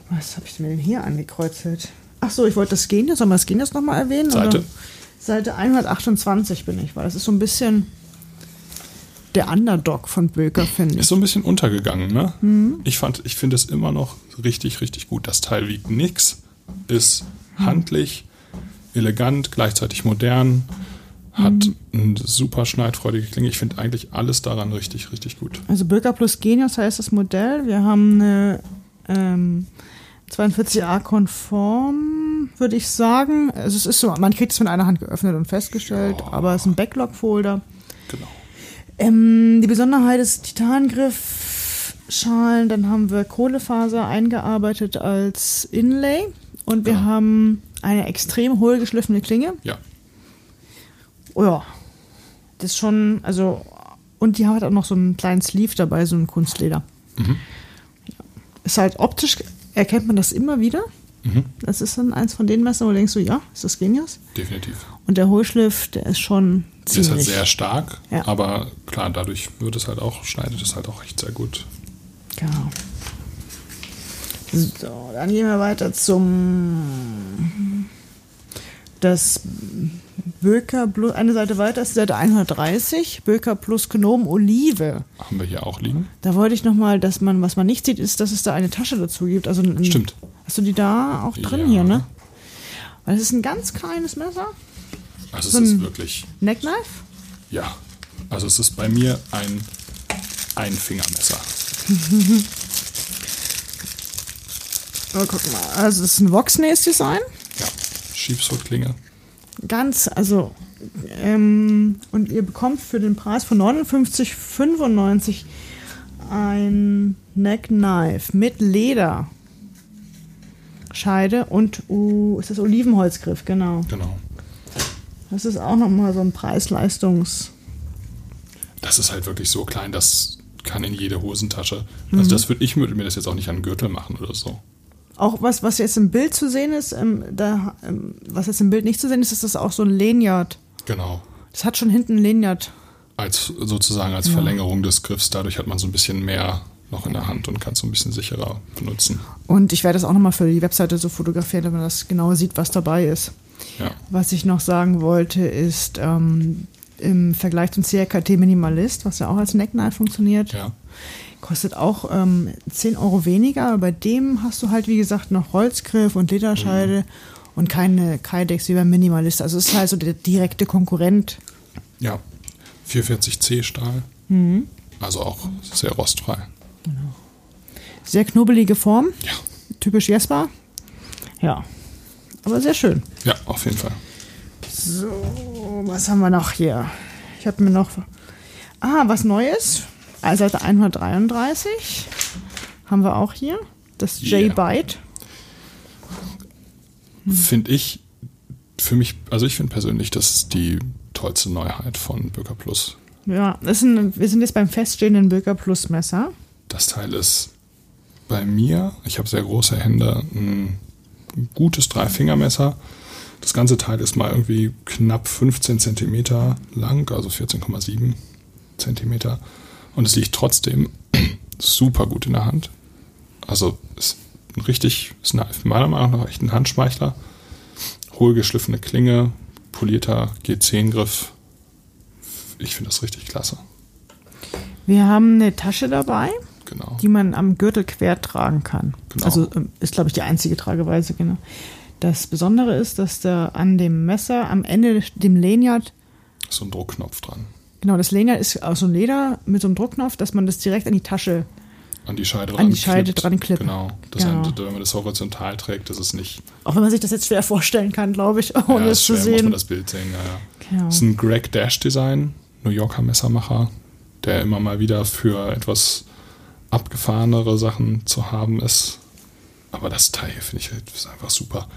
Was habe ich mir denn hier angekreuzelt? Ach so, ich wollte das Genius, soll man das Genius nochmal erwähnen?
Seite?
Oder? Seite 128 bin ich, weil das ist so ein bisschen der Underdog von Böker, finde
Ist
ich.
so ein bisschen untergegangen, ne? Ich fand, ich finde es immer noch richtig, richtig gut. Das Teil wiegt nix, ist handlich, elegant, gleichzeitig modern, hat eine super schneidfreudige Klinge. Ich finde eigentlich alles daran richtig, richtig gut.
Also Böker plus Genius heißt das Modell. Wir haben eine ähm, 42a konform, würde ich sagen. Also es ist so, man kriegt es mit einer Hand geöffnet und festgestellt, aber es ist ein Backlog-Folder.
Genau.
Ähm, die Besonderheit ist Titangriff-Schalen, dann haben wir Kohlefaser eingearbeitet als Inlay und wir
Ja.
haben eine extrem hohlgeschliffene Klinge.
Ja.
Oh ja, das ist schon, also, und die hat auch noch so einen kleinen Sleeve dabei, so ein Kunstleder.
Mhm.
Ist halt optisch, erkennt man das immer wieder.
Mhm.
Das ist dann eins von den Messern, wo du denkst, so, ja, ist das Genius?
Definitiv.
Und der Hohlschliff, der ist schon
Der ist halt sehr stark,
Ja.
aber klar, dadurch wird es halt auch, schneidet es halt auch echt sehr gut.
Genau. So, dann gehen wir weiter zum das Böker Plus, eine Seite weiter ist Seite 130, Böker Plus Gnome Olive.
Haben wir hier auch liegen?
Da wollte ich nochmal, dass man, was man nicht sieht, ist, dass es da eine Tasche dazu gibt. Also ein,
Stimmt.
Hast du die da auch drin
Ja.
hier, ne? Weil es ist ein ganz kleines Messer.
Also
So
es ist
ein-
wirklich,
Neckknife?
ja. Also es ist bei mir ein Einfingermesser.
Oh, guck mal. Also es ist ein Voxnace-Design.
Ja. Schiebshut-Klinge.
Ganz, also, ähm, und ihr bekommt für den Preis von 59,95 ein Neckknife mit Leder. Scheide und uh, ist das Olivenholzgriff, genau.
Genau.
Das ist auch nochmal so ein Preis-Leistungs-
Das ist halt wirklich so klein, das kann in jede Hosentasche.
Mhm.
Also das würde ich würde mir das jetzt auch nicht an den Gürtel machen oder so.
Auch was, was jetzt im Bild zu sehen ist, ähm, da, ähm, was jetzt im Bild nicht zu sehen ist, ist das auch so ein Lanyard.
Genau.
Das hat schon hinten ein Lanyard.
Als sozusagen als Verlängerung des Griffs. Dadurch hat man so ein bisschen mehr noch in der Hand und kann es so ein bisschen sicherer benutzen.
Und ich werde das auch nochmal für die Webseite so fotografieren, damit man das genau sieht, was dabei ist.
Ja.
Was ich noch sagen wollte, ist ähm, im Vergleich zum CRKT Minimalist, was ja auch als Neckknife funktioniert,
Ja.
kostet auch ähm, 10 Euro weniger. Aber bei dem hast du halt, wie gesagt, noch Holzgriff und Lederscheide und keine Kydex wie beim Minimalist. Also es ist halt so der direkte Konkurrent.
Ja. 440C Stahl.
Mhm.
Also auch sehr rostfrei.
Sehr knubbelige Form,
Ja.
typisch Jesper. Ja, aber sehr schön.
Ja, auf jeden Fall.
So, was haben wir noch hier? Ich habe mir noch. Ah, was Neues. Also Seite 133 haben wir auch hier. Das
Yeah.
J-Byte.
Finde ich, für mich, also ich finde persönlich, das ist die tollste Neuheit von Böker Plus.
Ja, ein, wir sind jetzt beim feststehenden Böker Plus Messer.
Das Teil ist bei mir, ich habe sehr große Hände, ein gutes Dreifingermesser. Das ganze Teil ist mal irgendwie knapp 15 Zentimeter lang, also 14,7 Zentimeter. Und es liegt trotzdem super gut in der Hand. Also ist ein richtig, ist eine, meiner Meinung nach echt ein Handschmeichler. Hohe geschliffene Klinge, polierter G10-Griff. Ich finde das richtig klasse.
Wir haben eine Tasche dabei,
Genau.
die man am Gürtel quer tragen kann.
Genau.
Also ähm, ist, glaube ich, die einzige Trageweise, genau. Das Besondere ist, dass da an dem Messer am Ende dem Lanyard
So ein Druckknopf dran.
Genau, das Lanyard ist aus so einem Leder mit so einem Druckknopf, dass man das direkt an die Tasche.
An die Scheide
An die Scheide dran klippt.
Genau. Das
Genau.
Ein, wenn man das horizontal trägt, das ist nicht
Auch wenn man sich das jetzt schwer vorstellen kann, glaube ich, ohne
ja,
es zu
schwer, muss man
sehen.
das Bild sehen. Ja.
Genau.
Das ist ein Greg Dash Design, New Yorker Messermacher, der immer mal wieder für etwas abgefahrenere Sachen zu haben ist. Aber das Teil finde ich halt, ist einfach super.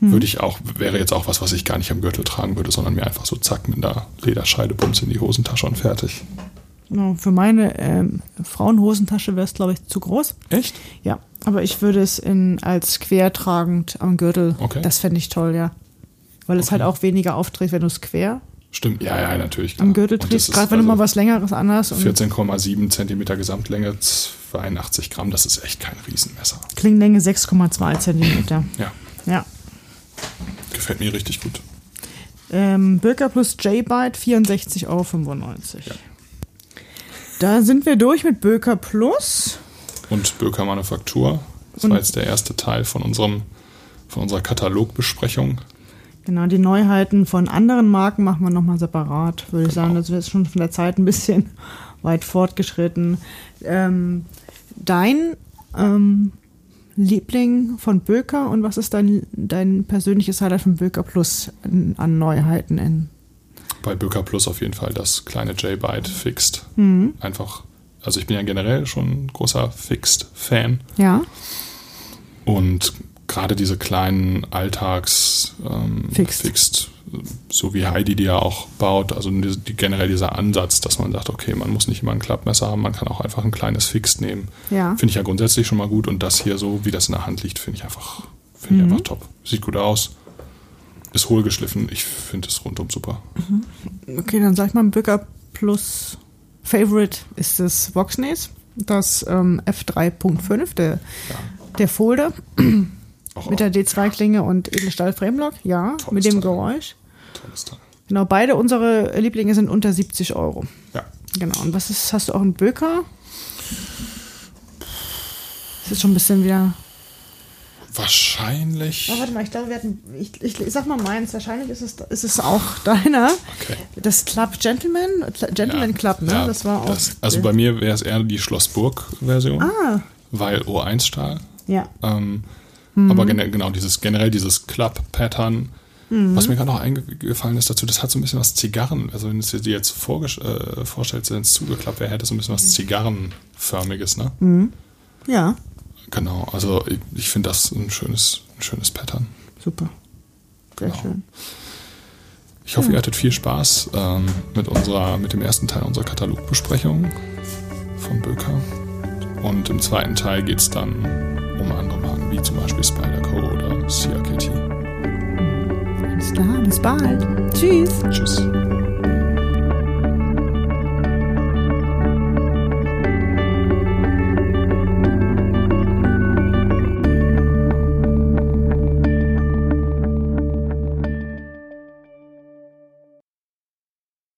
Hm.
Würde ich auch, wäre jetzt auch was, was ich gar nicht am Gürtel tragen würde, sondern mir einfach so zack mit einer Lederscheide bums in die Hosentasche und fertig.
Für meine ähm, Frauenhosentasche wäre es, glaube ich, zu groß.
Echt?
Ja, aber ich würde es in, als quertragend am Gürtel.
Okay.
Das fände ich toll, ja. Weil es
Okay.
halt auch weniger aufträgt, wenn du es quer
Stimmt, ja, ja, natürlich.
am Gürtel trägst. Gerade wenn du
also
mal was Längeres anhast. Und
14,7 Zentimeter Gesamtlänge, 82 Gramm, das ist echt kein Riesenmesser.
Klingenlänge 6,2 Zentimeter.
Ja,
Ja.
gefällt mir richtig gut.
Ähm, Birker plus J-Byte 64,95 Euro.
Ja.
Da sind wir durch mit Böker Plus.
Und Böker Manufaktur, das
Und-
war jetzt der erste Teil von, unserem, von unserer Katalogbesprechung.
Genau, die Neuheiten von anderen Marken machen wir nochmal separat, würde ich
Genau.
sagen. Das ist schon von der Zeit ein bisschen weit fortgeschritten. Ähm, dein ähm, Liebling von Böker und was ist dein, dein persönliches Highlight von Böker Plus an, an Neuheiten in?
Bei Böker Plus auf jeden Fall das kleine J-Byte Fixed.
Mhm.
Einfach, also ich bin ja generell schon ein großer Fixed-Fan.
Ja,
Und gerade diese kleinen Alltags ähm,
Fixed.
Fixed, so wie Heidi die ja auch baut, also die, die, generell dieser Ansatz, dass man sagt, okay, man muss nicht immer ein Klappmesser haben, man kann auch einfach ein kleines Fixed nehmen.
ja.
Finde ich ja grundsätzlich schon mal gut und das hier so, wie das in der Hand liegt, finde ich einfach, finde ich
Mhm.
einfach top. Sieht gut aus. Ist hohlgeschliffen. Ich finde es rundum super.
Okay, dann sag ich mal, Böker Plus Favorite ist das Voxnays, das ähm, F3.5, der,
Ja.
der Folder.
Auch,
Mit der D2-Klinge und Edelstahl-Frameblock, ja,
Tolles
mit dem
Teil.
Geräusch.
tolles Teil.
Genau, beide unsere Lieblinge sind unter 70 Euro.
Ja.
Genau, und was ist, hast du auch einen Böker? Das ist schon ein bisschen wieder.
Wahrscheinlich.
Oh, warte mal, ich glaube, wir hatten. Ich, ich, ich sag mal meins, wahrscheinlich ist es, ist es auch deiner.
Okay.
Das Club Gentleman, Gentleman Club, ne?
Ja,
das war auch.
das- also bei mir wäre es eher die Schlossburg-Version,
Ah,
weil O1-Stahl.
ja.
Ähm,
Mhm.
Aber genau, dieses generell dieses Club-Pattern.
Mhm.
Was mir gerade noch eingefallen ist dazu, das hat so ein bisschen was Zigarren. Also wenn du dir jetzt äh, vorstellst, wenn es zugeklappt wäre, hätte es so ein bisschen was Zigarrenförmiges, ne?
Mhm. Ja.
Genau, also ich, ich finde das ein schönes, ein schönes Pattern.
Super. Sehr
Genau.
schön.
Ich hoffe,
Ja.
ihr hattet viel Spaß ähm, mit, unserer, mit dem ersten Teil unserer Katalogbesprechung von Böker. Und im zweiten Teil geht es dann um andere Marken, wie zum Beispiel Spyderco oder CRKT.
Alles klar, bis bald. Tschüss.
Tschüss.